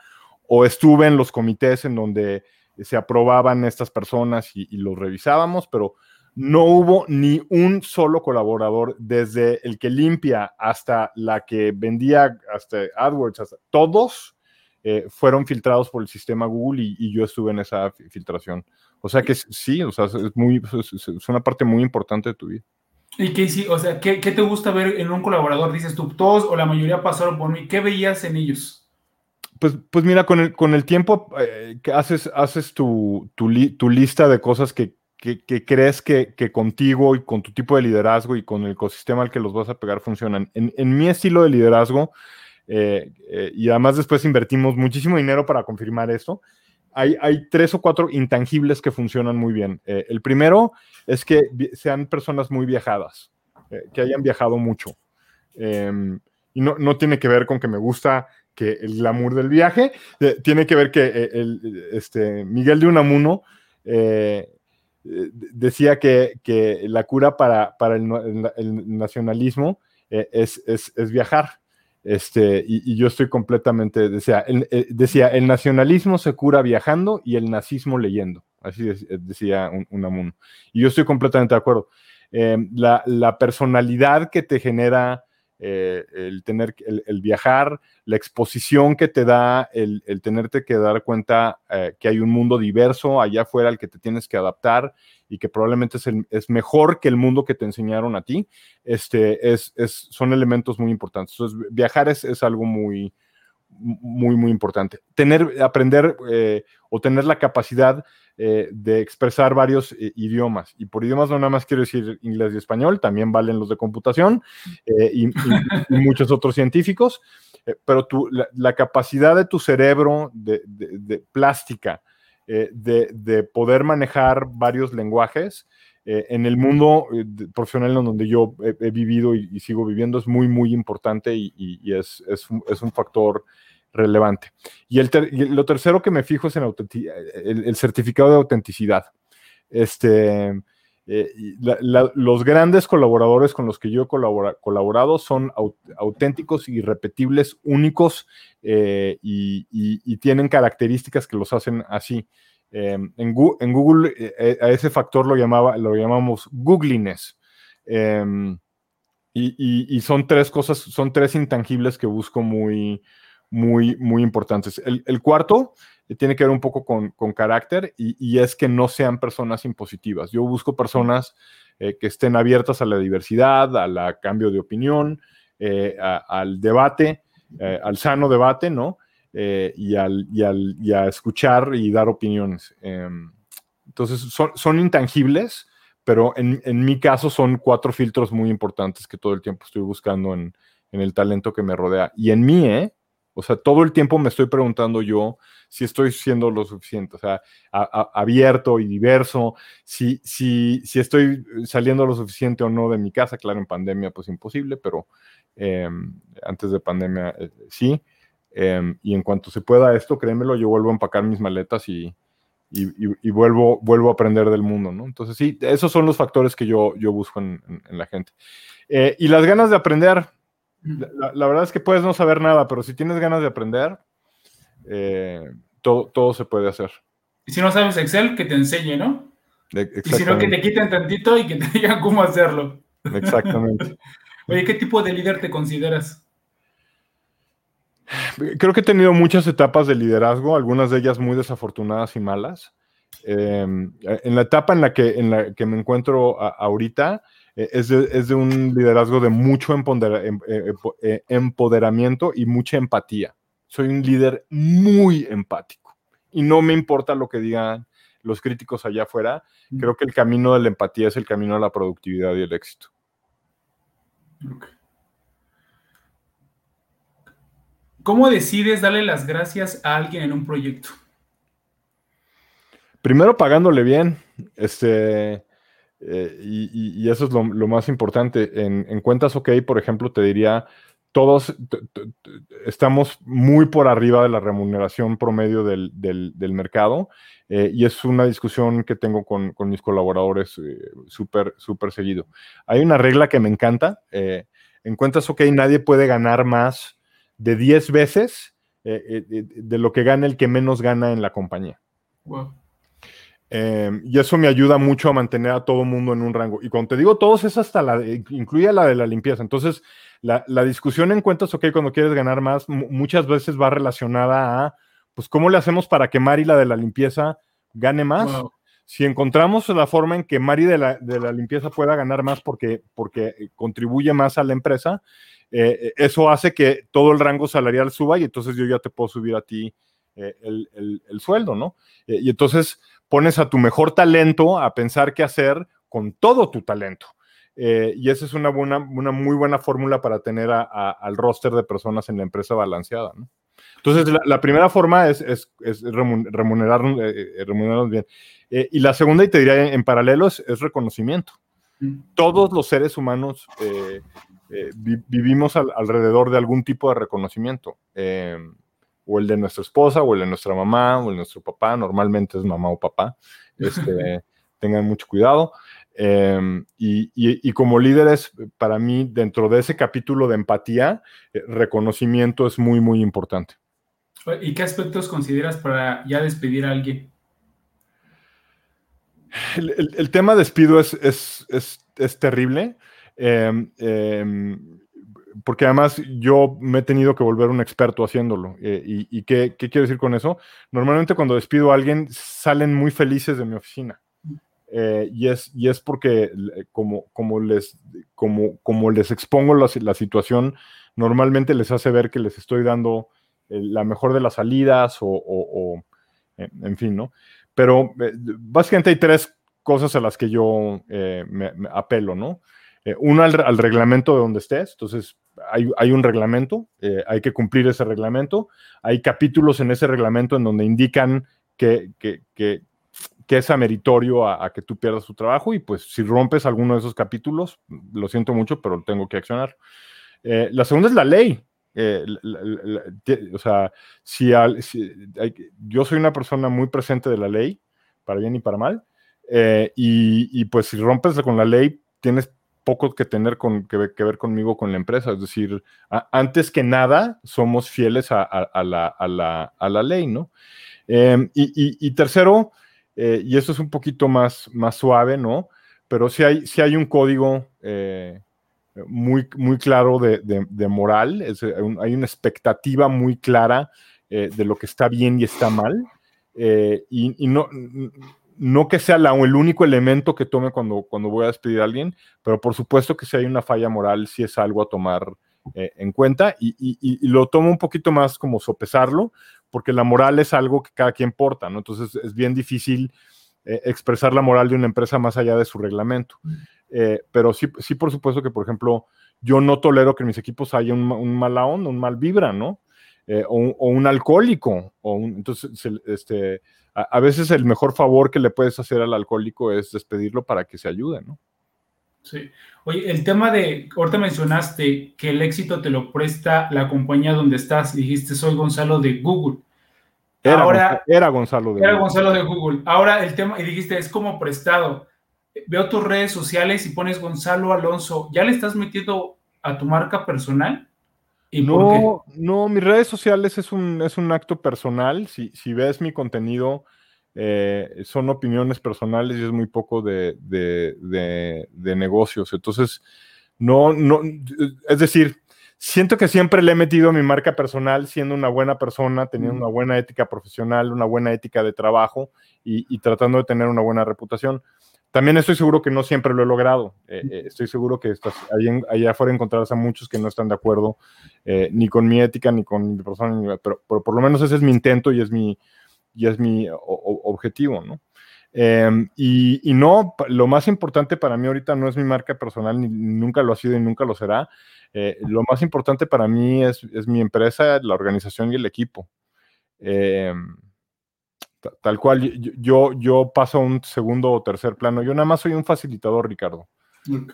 o estuve en los comités en donde se aprobaban estas personas y, y los revisábamos, pero no hubo ni un solo colaborador, desde el que limpia hasta la que vendía, hasta AdWords, hasta, todos eh, fueron filtrados por el sistema Google y, yo estuve en esa filtración. O sea que sí, o sea, es, muy, es, una parte muy importante de tu vida. ¿Y qué, sí, o sea, ¿qué, te gusta ver en un colaborador? Dices tú, todos o la mayoría pasaron por mí. ¿Qué veías en ellos? Pues, pues mira, con el, con el tiempo eh, que haces, haces tu, tu lista de cosas que, que, crees que, contigo y con tu tipo de liderazgo y con el ecosistema al que los vas a pegar funcionan. En, mi estilo de liderazgo, eh, eh, y además después invertimos muchísimo dinero para confirmar esto, hay, hay tres o cuatro intangibles que funcionan muy bien. Eh, el primero es que sean personas muy viajadas, que hayan viajado mucho. Em, y no, no, tiene que ver con que me gusta que el glamour del viaje, tiene que ver que el, este, Miguel de Unamuno eh, decía que, la cura para, el, nacionalismo eh, es, viajar. Este, y, yo estoy completamente, decía el, eh, decía, el nacionalismo se cura viajando y el nazismo leyendo. Así decía un, un Y yo estoy completamente de acuerdo. la, la, personalidad que te genera eh, el tener, el, viajar, la exposición que te da, el, tenerte que dar cuenta eh, que hay un mundo diverso allá afuera al que te tienes que adaptar y que probablemente es, es mejor que el mundo que te enseñaron a ti, este, es, es son elementos muy importantes. Entonces, viajar es, es algo muy, muy, muy importante. Tener, aprender eh, o tener la capacidad eh, de expresar varios eh, idiomas. Y por idiomas no nada más quiero decir inglés y español, también valen los de computación y, muchos otros científicos, pero tu, la, capacidad de tu cerebro de, plástica, de, poder manejar varios lenguajes, en el mundo profesional en donde yo he, vivido y, sigo viviendo es muy, muy importante y, es, es, es, un factor relevante. Y, el lo tercero que me fijo es en el, certificado de autenticidad. Este, eh, los grandes colaboradores con los que yo he colaborado son auténticos, irrepetibles, únicos y, tienen características que los hacen así. Em, en, Google a ese factor lo, llamaba, lo llamamos googliness. Em, y, son tres cosas, son tres intangibles que busco muy, muy, muy importantes. El, cuarto eh, tiene que ver un poco con, carácter y, es que no sean personas impositivas. Yo busco personas eh, que estén abiertas a la diversidad, al cambio de opinión, eh, al debate, al sano debate, ¿no? y, al, y, a escuchar y dar opiniones. Em, entonces, son, son intangibles pero en, mi caso son cuatro filtros muy importantes que todo el tiempo estoy buscando en, el talento que me rodea. Y en mí, ¿eh? O sea, todo el tiempo me estoy preguntando yo si estoy siendo lo suficiente, o sea, abierto y diverso, si, si, si estoy saliendo lo suficiente o no de mi casa. Claro, en pandemia, pues imposible, pero em, antes de pandemia, eh, sí. Em, y en cuanto se pueda esto, créemelo, yo vuelvo a empacar mis maletas y, y, vuelvo, vuelvo a aprender del mundo, ¿no? Entonces, sí, esos son los factores que yo, yo busco en, la gente. Eh, y las ganas de aprender, la, verdad es que puedes no saber nada, pero si tienes ganas de aprender, eh, todo, todo se puede hacer. Y si no sabes Excel, que te enseñe, ¿no? Y si no, que te quiten tantito y que te digan cómo hacerlo. Exactamente. Oye, ¿qué tipo de líder te consideras? Creo que he tenido muchas etapas de liderazgo, algunas de ellas muy desafortunadas y malas. Em, en la etapa en la que, en la que me encuentro ahorita, eh, es, de, un liderazgo de mucho em, eh, eh, empoderamiento y mucha empatía. Soy un líder muy empático y no me importa lo que digan los críticos allá afuera. Mm. Creo que el camino de la empatía es el camino a la productividad y el éxito. ¿Cómo decides darle las gracias a alguien en un proyecto? Primero pagándole bien, este, eh, y, eso es lo, más importante. En, cuentas OK, por ejemplo, te diría, todos estamos muy por arriba de la remuneración promedio del, mercado, eh, y es una discusión que tengo con, mis colaboradores eh, súper, súper seguido. Hay una regla que me encanta. en cuentas OK, nadie puede ganar más de 10 veces de, lo que gana el que menos gana en la compañía. Em, y eso me ayuda mucho a mantener a todo mundo en un rango. Y cuando te digo todos, es hasta la, incluye la de la limpieza. Entonces, la, discusión en cuentas, ok, cuando quieres ganar más, muchas veces va relacionada a, pues, ¿cómo le hacemos para que Mari, la de la limpieza, gane más? Si encontramos la forma en que Mari de la, de la limpieza pueda ganar más porque, porque contribuye más a la empresa, eh, eso hace que todo el rango salarial suba y entonces yo ya te puedo subir a ti eh, el, sueldo, ¿no? Eh, y entonces pones a tu mejor talento a pensar qué hacer con todo tu talento. y esa es una, buena, una muy buena fórmula para tener al roster de personas en la empresa balanceada, ¿no? Entonces, la, primera forma es, es, remunerar, remunerarnos bien. y la segunda, y te diría en, paralelo, es, reconocimiento. Mm. Todos los seres humanos eh, vivimos alrededor de algún tipo de reconocimiento, eh, o el de nuestra esposa, o el de nuestra mamá, o el de nuestro papá, normalmente es mamá o papá, este, tengan mucho cuidado. Em, y, como líderes, para mí, dentro de ese capítulo de empatía, eh, reconocimiento es muy, muy importante. ¿Y qué aspectos consideras para ya despedir a alguien? El, tema despido es, es, es, es terrible. Em, em, porque además yo me he tenido que volver un experto haciéndolo. Eh, y, qué, quiero decir con eso? Normalmente cuando despido a alguien salen muy felices de mi oficina. Eh, y, es, y es porque como, como, les, como, como les expongo la, la, situación, normalmente les hace ver que les estoy dando eh, la mejor de las salidas o, en, fin, ¿no? Pero básicamente hay tres cosas a las que yo me apelo, ¿no? Eh, uno al, reglamento de donde estés, entonces hay, un reglamento, eh, hay que cumplir ese reglamento, hay capítulos en ese reglamento en donde indican que, es ameritorio a, que tú pierdas tu trabajo y pues si rompes alguno de esos capítulos, lo siento mucho, pero tengo que accionar. Eh, la segunda es la ley. o sea, si, yo soy una persona muy presente de la ley, para bien y para mal, Eh, y, pues si rompes con la ley, tienes poco que tener con, que, ver conmigo, con la empresa. Es decir, antes que nada, somos fieles a, la, ley, ¿no? Em, y, tercero, eh, y esto es un poquito más, más suave, ¿no? Pero si hay, hay un código eh, muy, muy claro de, moral, hay una expectativa muy clara de lo que está bien y está mal. y, no, no que sea el único elemento que tome cuando, cuando voy a despedir a alguien, pero por supuesto que si hay una falla moral, sí es algo a tomar eh, en cuenta y, lo tomo un poquito más como sopesarlo, porque la moral es algo que cada quien porta, ¿no? Entonces es bien difícil eh, expresar la moral de una empresa más allá de su reglamento. Eh, pero sí, sí, por supuesto que, por ejemplo, yo no tolero que en mis equipos haya un, un mala onda, un mal vibra, ¿no? O, un alcohólico, o entonces, este, a, veces el mejor favor que le puedes hacer al alcohólico es despedirlo para que se ayude, ¿no? Sí. Oye, el tema de, ahorita mencionaste que el éxito te lo presta la compañía donde estás, dijiste soy Gonzalo de Google. Era, Ahora, era Gonzalo de era Gonzalo de Google. Ahora el tema, y dijiste, es como prestado. Veo tus redes sociales y pones Gonzalo Alonso, ¿ya le estás metiendo a tu marca personal? No, no, mis redes sociales es un, es un acto personal. Si, si ves mi contenido, eh, son opiniones personales y es muy poco de, negocios. Entonces, no, no, es decir, siento que siempre le he metido mi marca personal siendo una buena persona, teniendo una buena ética profesional, una buena ética de trabajo y tratando de tener una buena reputación. También estoy seguro que no siempre lo he logrado. Eh, eh, estoy seguro que estás, ahí allá afuera encontrarás a muchos que no están de acuerdo eh, ni con mi ética ni con mi persona, pero, por lo menos ese es mi intento y es mi, y es mi objetivo, ¿no? Em, y, no, lo más importante para mí ahorita no es mi marca personal, ni nunca lo ha sido y nunca lo será. lo más importante para mí es, es, mi empresa, la organización y el equipo. Tal cual, yo, yo paso a un segundo o tercer plano. Yo nada más soy un facilitador, Ricardo.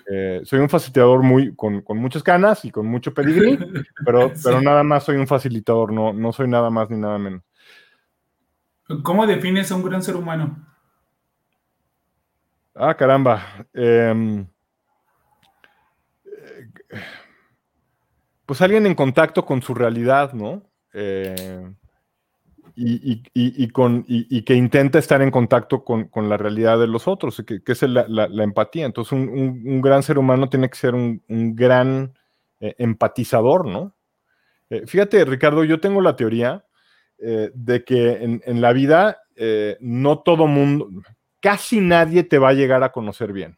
Eh, soy un facilitador muy, con, muchas canas y con mucho pedigrí, pero, pero nada más soy un facilitador, no, no soy nada más ni nada menos. ¿Cómo defines a un gran ser humano? Ah, caramba. Em, pues alguien en contacto con su realidad, ¿no? Eh, y, con, y, que intenta estar en contacto con, la realidad de los otros, que, es la, empatía. Entonces, un, gran ser humano tiene que ser un, gran eh, empatizador, ¿no? Eh, fíjate, Ricardo, yo tengo la teoría eh, de que en, la vida no todo mundo, casi nadie te va a llegar a conocer bien.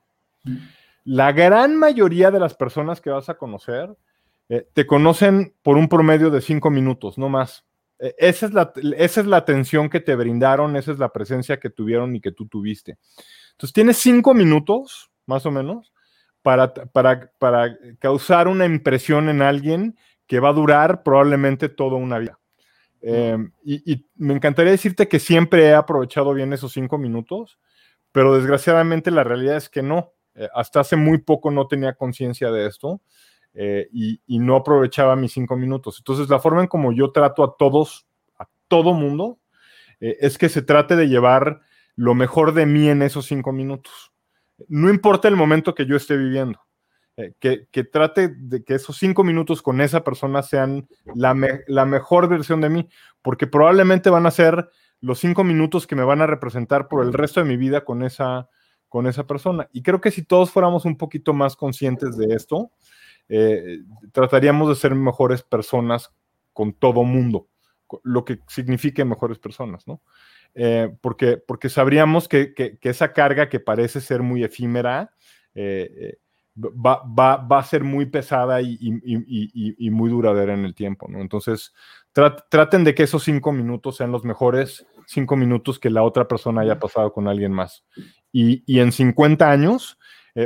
La gran mayoría de las personas que vas a conocer te conocen por un promedio de cinco minutos, no más. E, esa es, la, esa es la atención que te brindaron, esa es la presencia que tuvieron y que tú tuviste. Entonces tienes cinco minutos, más o menos, para, para, para causar una impresión en alguien que va a durar probablemente toda una vida. Em, y, me encantaría decirte que siempre he aprovechado bien esos cinco minutos, pero desgraciadamente la realidad es que no. Eh, hasta hace muy poco no tenía conciencia de esto. Eh, y, no aprovechaba mis cinco minutos. Entonces, la forma en como yo trato a todos, a todo mundo, eh, es que se trate de llevar lo mejor de mí en esos cinco minutos. No importa el momento que yo esté viviendo, eh, que, trate de que esos cinco minutos con esa persona sean la, la mejor versión de mí, porque probablemente van a ser los cinco minutos que me van a representar por el resto de mi vida con esa, con esa persona. Y creo que si todos fuéramos un poquito más conscientes de esto, eh, trataríamos de ser mejores personas con todo mundo, lo que signifique mejores personas, ¿no? Eh, porque, porque sabríamos que, esa carga que parece ser muy efímera eh, va, a ser muy pesada y, muy duradera en el tiempo, ¿no? Entonces, traten de que esos cinco minutos sean los mejores cinco minutos que la otra persona haya pasado con alguien más. Y, en 50 años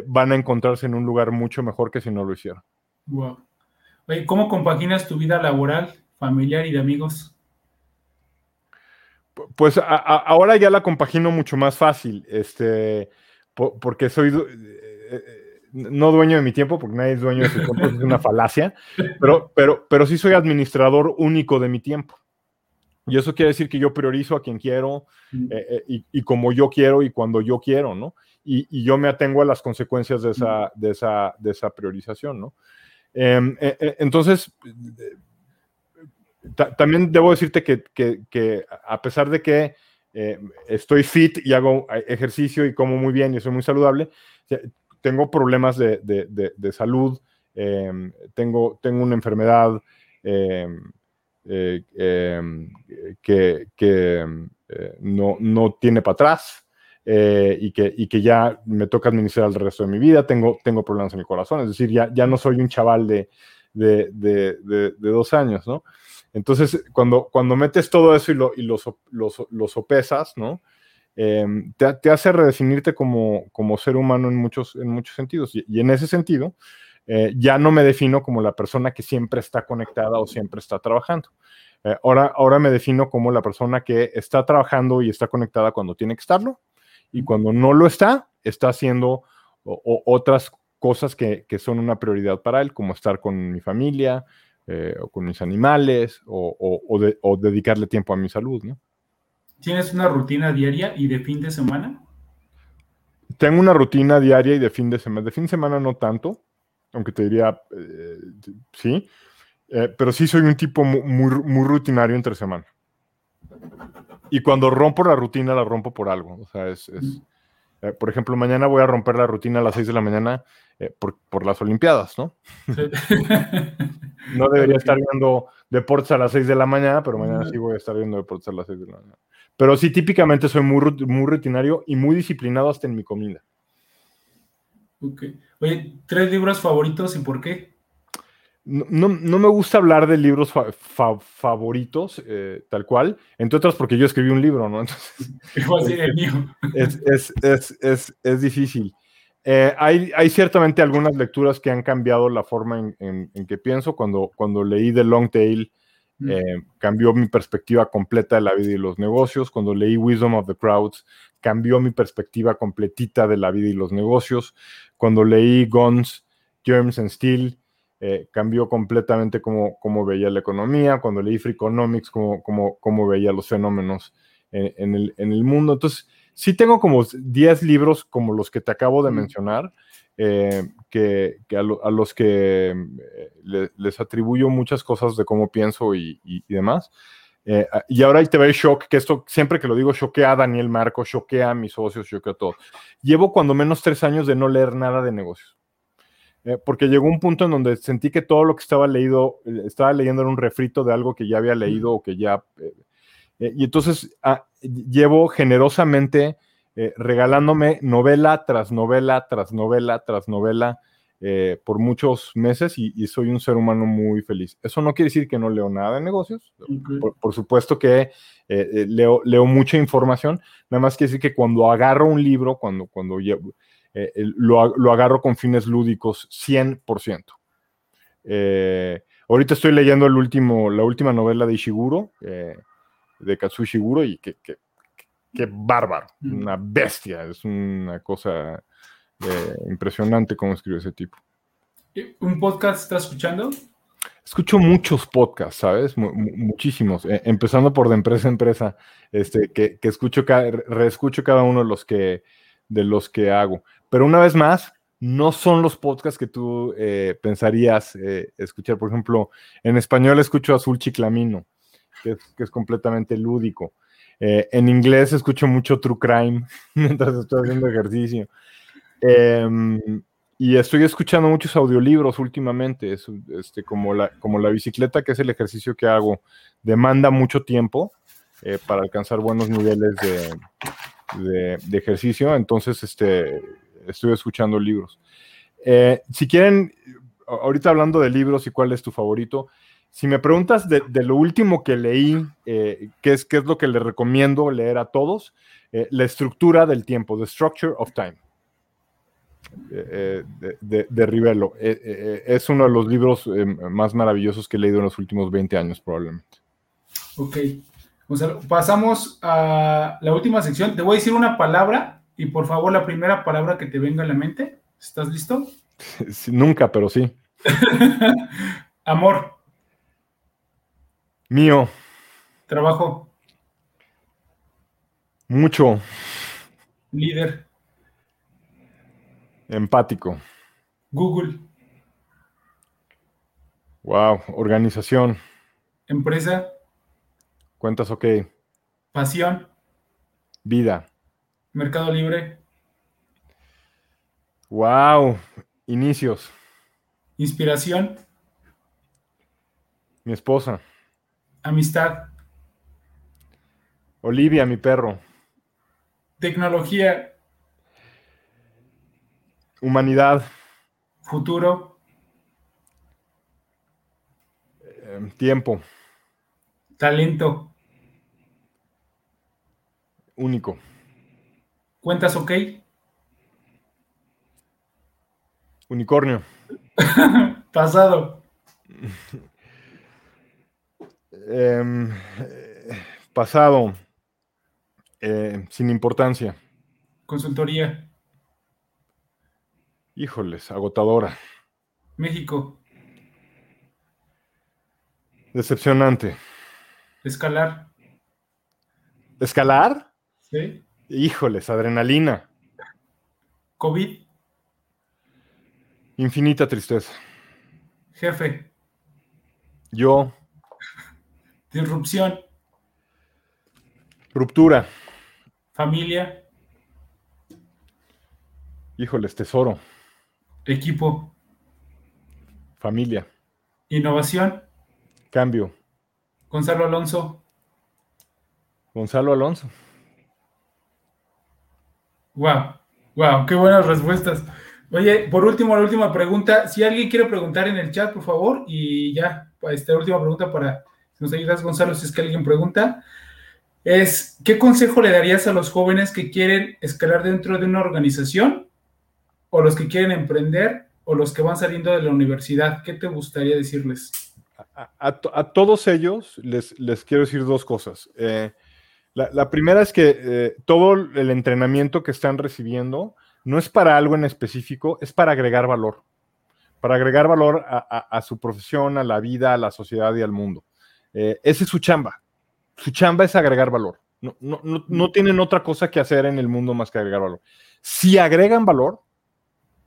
van a encontrarse en un lugar mucho mejor que si no lo hicieran. Wow. ¿cómo compaginas tu vida laboral, familiar y de amigos? Pues ahora ya la compagino mucho más fácil, este, porque soy eh, eh, no dueño de mi tiempo, porque nadie es dueño de su tiempo, es una falacia, pero, pero, pero sí soy administrador único de mi tiempo. Y eso quiere decir que yo priorizo a quien quiero eh, y, y, como yo quiero y cuando yo quiero, ¿no? Y, y, yo me atengo a las consecuencias de esa, de esa, de esa priorización, ¿no? Em, eh, entonces, también debo decirte que, que, que, a pesar de que eh, estoy fit y hago ejercicio y como muy bien y soy muy saludable, tengo problemas de, de, de, salud, eh, tengo, tengo una enfermedad em, eh, em, que, que no, no, tiene para atrás. Y, que, y que ya me toca administrar el resto de mi vida, tengo, tengo problemas en mi corazón, es decir, ya, ya no soy un chaval de, de, dos años, ¿no? Entonces, cuando, cuando metes todo eso y lo, y lo, lo, sopesas, ¿no? Em, te, te, hace redefinirte como, como ser humano en muchos, en muchos sentidos. Y, y en ese sentido, eh, ya no me defino como la persona que siempre está conectada o siempre está trabajando. Eh, ahora, ahora me defino como la persona que está trabajando y está conectada cuando tiene que estarlo. Y cuando no lo está, está haciendo o, o, otras cosas que, que, son una prioridad para él, como estar con mi familia, eh, o con mis animales o, o, de, o, dedicarle tiempo a mi salud, ¿no? ¿Tienes una rutina diaria y de fin de semana? Tengo una rutina diaria y de fin de semana. De fin de semana no tanto, aunque te diría eh, sí, eh, pero sí soy un tipo muy, muy, rutinario entre semana. Y cuando rompo la rutina, la rompo por algo. O sea, es, es eh, por ejemplo, mañana voy a romper la rutina a las 6 de la mañana eh, por, por, las Olimpiadas, ¿no? Sí. no debería estar viendo deportes a las 6 de la mañana, pero mañana sí voy a estar viendo deportes a las 6 de la mañana. Pero sí, típicamente soy muy, muy rutinario y muy disciplinado hasta en mi comida. Ok. Oye, ¿tres libros favoritos y por qué? No, no, me gusta hablar de libros fa fa favoritos, eh, tal cual, entre otras porque yo escribí un libro, ¿no? Entonces, mío. Es, es, es, es, es difícil. Eh, hay, hay, ciertamente algunas lecturas que han cambiado la forma en, en, en que pienso. Cuando, cuando leí The Long Tail, mm. eh, cambió mi perspectiva completa de la vida y los negocios. Cuando leí Wisdom of the Crowds, cambió mi perspectiva completita de la vida y los negocios. Cuando leí Guns, Germs and Steel, eh, cambió completamente cómo, cómo, veía la economía, cuando leí Free Economics, cómo, cómo, cómo veía los fenómenos en, en, el, en, el, mundo. Entonces, sí tengo como 10 libros como los que te acabo de mencionar, eh, que, que a, lo, a, los que eh, le, les atribuyo muchas cosas de cómo pienso y, y, y demás. Eh, y ahora ahí te ve el shock, que esto siempre que lo digo, choquea a Daniel Marco, choquea a mis socios, choquea a todos. Llevo cuando menos tres años de no leer nada de negocios. Eh, porque llegó un punto en donde sentí que todo lo que estaba leído, eh, estaba leyendo era un refrito de algo que ya había leído o que ya... Eh, eh y entonces ah, llevo generosamente regalándome novela tras novela, tras novela, tras novela por muchos meses y, y, soy un ser humano muy feliz. Eso no quiere decir que no leo nada de negocios. Okay. Por, por, supuesto que leo, leo mucha información, nada más quiere decir que cuando agarro un libro, cuando, cuando llevo eh, lo, lo, agarro con fines lúdicos 100%. Eh, ahorita estoy leyendo el último, la última novela de Ishiguro, eh, de Katsuo Ishiguro, y qué que, que, bárbaro, mm. una bestia, es una cosa eh, impresionante cómo escribe ese tipo. ¿Un podcast estás escuchando? Escucho muchos podcasts, ¿sabes? Muchísimos, eh, empezando por de empresa a empresa, este, que, que escucho, cada, reescucho cada uno de los que, de los que hago. Pero una vez más, no son los podcasts que tú eh, pensarías eh, escuchar. Por ejemplo, en español escucho Azul Chiclamino, que es, que es completamente lúdico. Eh, en inglés escucho mucho True Crime mientras estoy haciendo ejercicio. Em, y estoy escuchando muchos audiolibros últimamente, es, este, como, la, como la bicicleta, que es el ejercicio que hago, demanda mucho tiempo eh, para alcanzar buenos niveles de, de, de, ejercicio. Entonces, este, estoy escuchando libros. Eh, si quieren, ahorita hablando de libros y cuál es tu favorito, si me preguntas de, lo último que leí, eh, ¿qué, es, ¿qué es lo que le recomiendo leer a todos? Eh, la estructura del tiempo, The Structure of Time, de, de, es uno de los libros más maravillosos que he leído en los últimos 20 años, probablemente. Ok. O sea, pasamos a la última sección. Te voy a decir una palabra y por favor, la primera palabra que te venga a la mente. ¿Estás listo? Sí, nunca, pero sí. Amor. Mío. Trabajo. Mucho. Líder. Empático. Google. Wow. Organización. Empresa. Cuentas ok. Pasión. Vida. Mercado Libre. Wow. Inicios. Inspiración. Mi esposa. Amistad. Olivia, mi perro. Tecnología. Humanidad. Futuro. eh, tiempo. Talento. Único. Cuentas ok. Unicornio. Pasado. Em, eh, pasado. Eh, sin importancia. Consultoría. Híjoles, agotadora. México. Decepcionante. Escalar. ¿Escalar? ¿Sí? Híjoles, adrenalina. COVID. Infinita tristeza. Jefe. Yo, Disrupción. ruptura. Familia. Híjoles, tesoro. Equipo. Familia. Innovación. Cambio. Gonzalo Alonso. Gonzalo Alonso. Wow, wow, qué buenas respuestas. Oye, por último, la última pregunta. Si alguien quiere preguntar en el chat, por favor, y ya, esta última pregunta para si nos ayudas, Gonzalo, si es que alguien pregunta, es ¿qué consejo le darías a los jóvenes que quieren escalar dentro de una organización o los que quieren emprender o los que van saliendo de la universidad? ¿Qué te gustaría decirles? A, a- a todos ellos les, les quiero decir dos cosas. Eh, la, primera es que eh, todo el entrenamiento que están recibiendo no es para algo en específico, es para agregar valor. Para agregar valor a, su profesión, a la vida, a la sociedad y al mundo. Eh, esa es su chamba. Su chamba es agregar valor. No tienen otra cosa que hacer en el mundo más que agregar valor. Si agregan valor,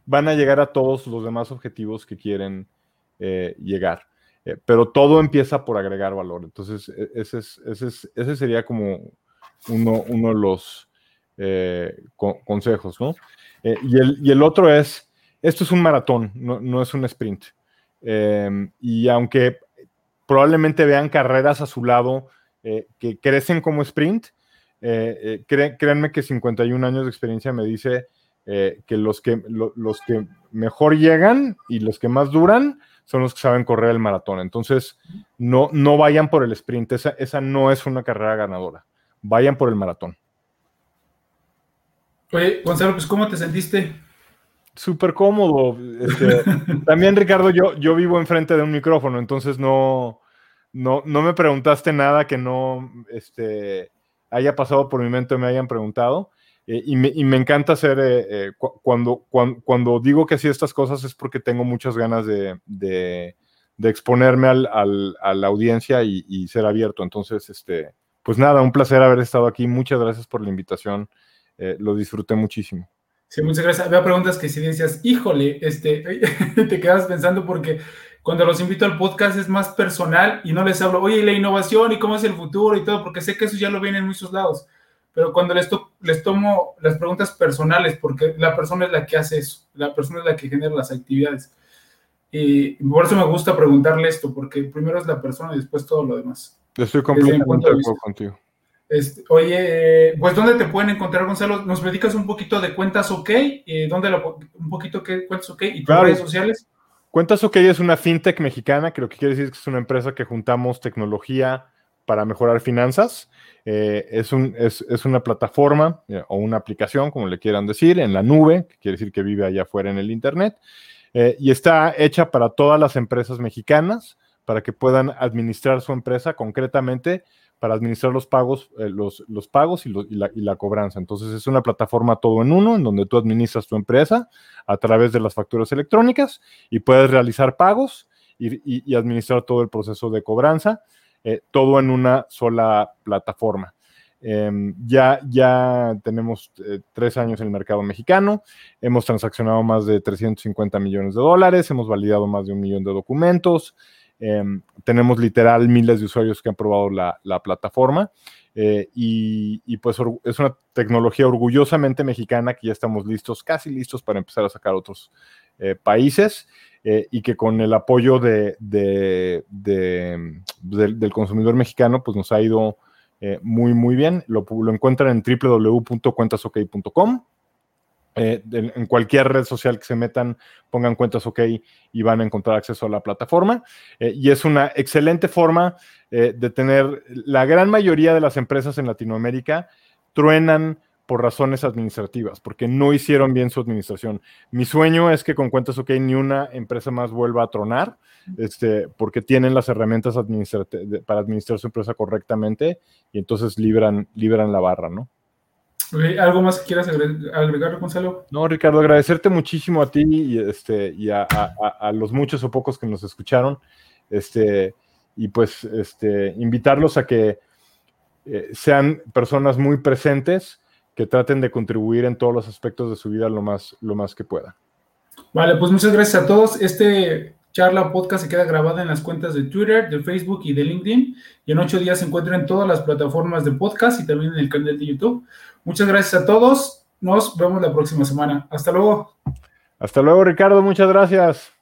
van a llegar a todos los demás objetivos que quieren eh, llegar. Eh, pero todo empieza por agregar valor. Entonces, e- ese, es- ese, es- ese sería como uno, uno de los eh, co- consejos, ¿no? Eh, y, el, y el otro es, esto es un maratón, no, no es un sprint. Eh, y aunque probablemente vean carreras a su lado eh, que crecen como sprint, cré- créanme que 51 años de experiencia me dice que, los que lo- los que mejor llegan y los que más duran son los que saben correr el maratón. Entonces, no, no vayan por el sprint, esa, esa no es una carrera ganadora. Vayan por el maratón. Oye, Gonzalo, pues ¿cómo te sentiste? Súper cómodo. este, también, Ricardo, yo, yo vivo enfrente de un micrófono, entonces no, no, no me preguntaste nada que no este, haya pasado por mi mente o me hayan preguntado. Eh, y, me, y me encanta hacer, eh, eh, cu- cuando, cuan- cuando, digo que sí estas cosas es porque tengo muchas ganas de, de- de exponerme al- al- a la audiencia y, y ser abierto. Entonces, este, pues nada, un placer haber estado aquí. Muchas gracias por la invitación. Eh, lo disfruté muchísimo. Sí, muchas gracias. Había preguntas que si decías, híjole, este, te quedas pensando porque cuando los invito al podcast es más personal y no les hablo, oye, y la innovación y cómo es el futuro y todo, porque sé que eso ya lo ven en muchos lados. Pero cuando les, to- les tomo las preguntas personales, porque la persona es la que hace eso, la persona es la que genera las actividades. Y por eso me gusta preguntarle esto, porque primero es la persona y después todo lo demás. Estoy completamente de acuerdo contigo. Este, oye, eh, pues ¿dónde te pueden encontrar, Gonzalo? ¿Nos platicas un poquito de Cuentas OK? Eh, ¿Dónde lo, un poquito qué Cuentas OK y tus Claro. redes sociales? Cuentas OK es una fintech mexicana, que lo que quiere decir es que es una empresa que juntamos tecnología para mejorar finanzas. Eh, es, un, es, es una plataforma eh, o una aplicación, como le quieran decir, en la nube, que quiere decir que vive allá afuera en el Internet, eh, y está hecha para todas las empresas mexicanas, para que puedan administrar su empresa concretamente para administrar los pagos, los, los pagos y, la, y la cobranza. Entonces es una plataforma todo en uno, en donde tú administras tu empresa a través de las facturas electrónicas y puedes realizar pagos y administrar todo el proceso de cobranza. Eh, todo en una sola plataforma. Em, ya, ya tenemos eh, tres años en el mercado mexicano, hemos transaccionado más de 350 millones de dólares, hemos validado más de un millón de documentos, em, tenemos literal miles de usuarios que han probado la, plataforma eh, y, pues es una tecnología orgullosamente mexicana que ya estamos listos, casi listos para empezar a sacar otros eh, y que con el apoyo de, del consumidor mexicano, pues nos ha ido eh, muy, muy bien. Lo, encuentran en www.cuentasok.com. Eh, en cualquier red social que se metan, pongan cuentas OK y van a encontrar acceso a la plataforma. Y es una excelente forma de tener la gran mayoría de las empresas en Latinoamérica truenan por razones administrativas, porque no hicieron bien su administración. Mi sueño es que con Cuentas OK ni una empresa más vuelva a tronar, este, porque tienen las herramientas para administrar su empresa correctamente y entonces libran, libran la barra, ¿no? ¿Algo más que quieras agregar, Gonzalo? No, Ricardo, agradecerte muchísimo a ti y, este, y a, los muchos o pocos que nos escucharon. Este, y pues este, invitarlos a que eh, sean personas muy presentes que traten de contribuir en todos los aspectos de su vida lo más, lo más que puedan. Vale, pues muchas gracias a todos. Este charla podcast se queda grabada en las cuentas de Twitter, de Facebook y de LinkedIn. Y en ocho días se encuentra en todas las plataformas de podcast y también en el canal de YouTube. Muchas gracias a todos. Nos vemos la próxima semana. Hasta luego. Hasta luego, Ricardo. Muchas gracias.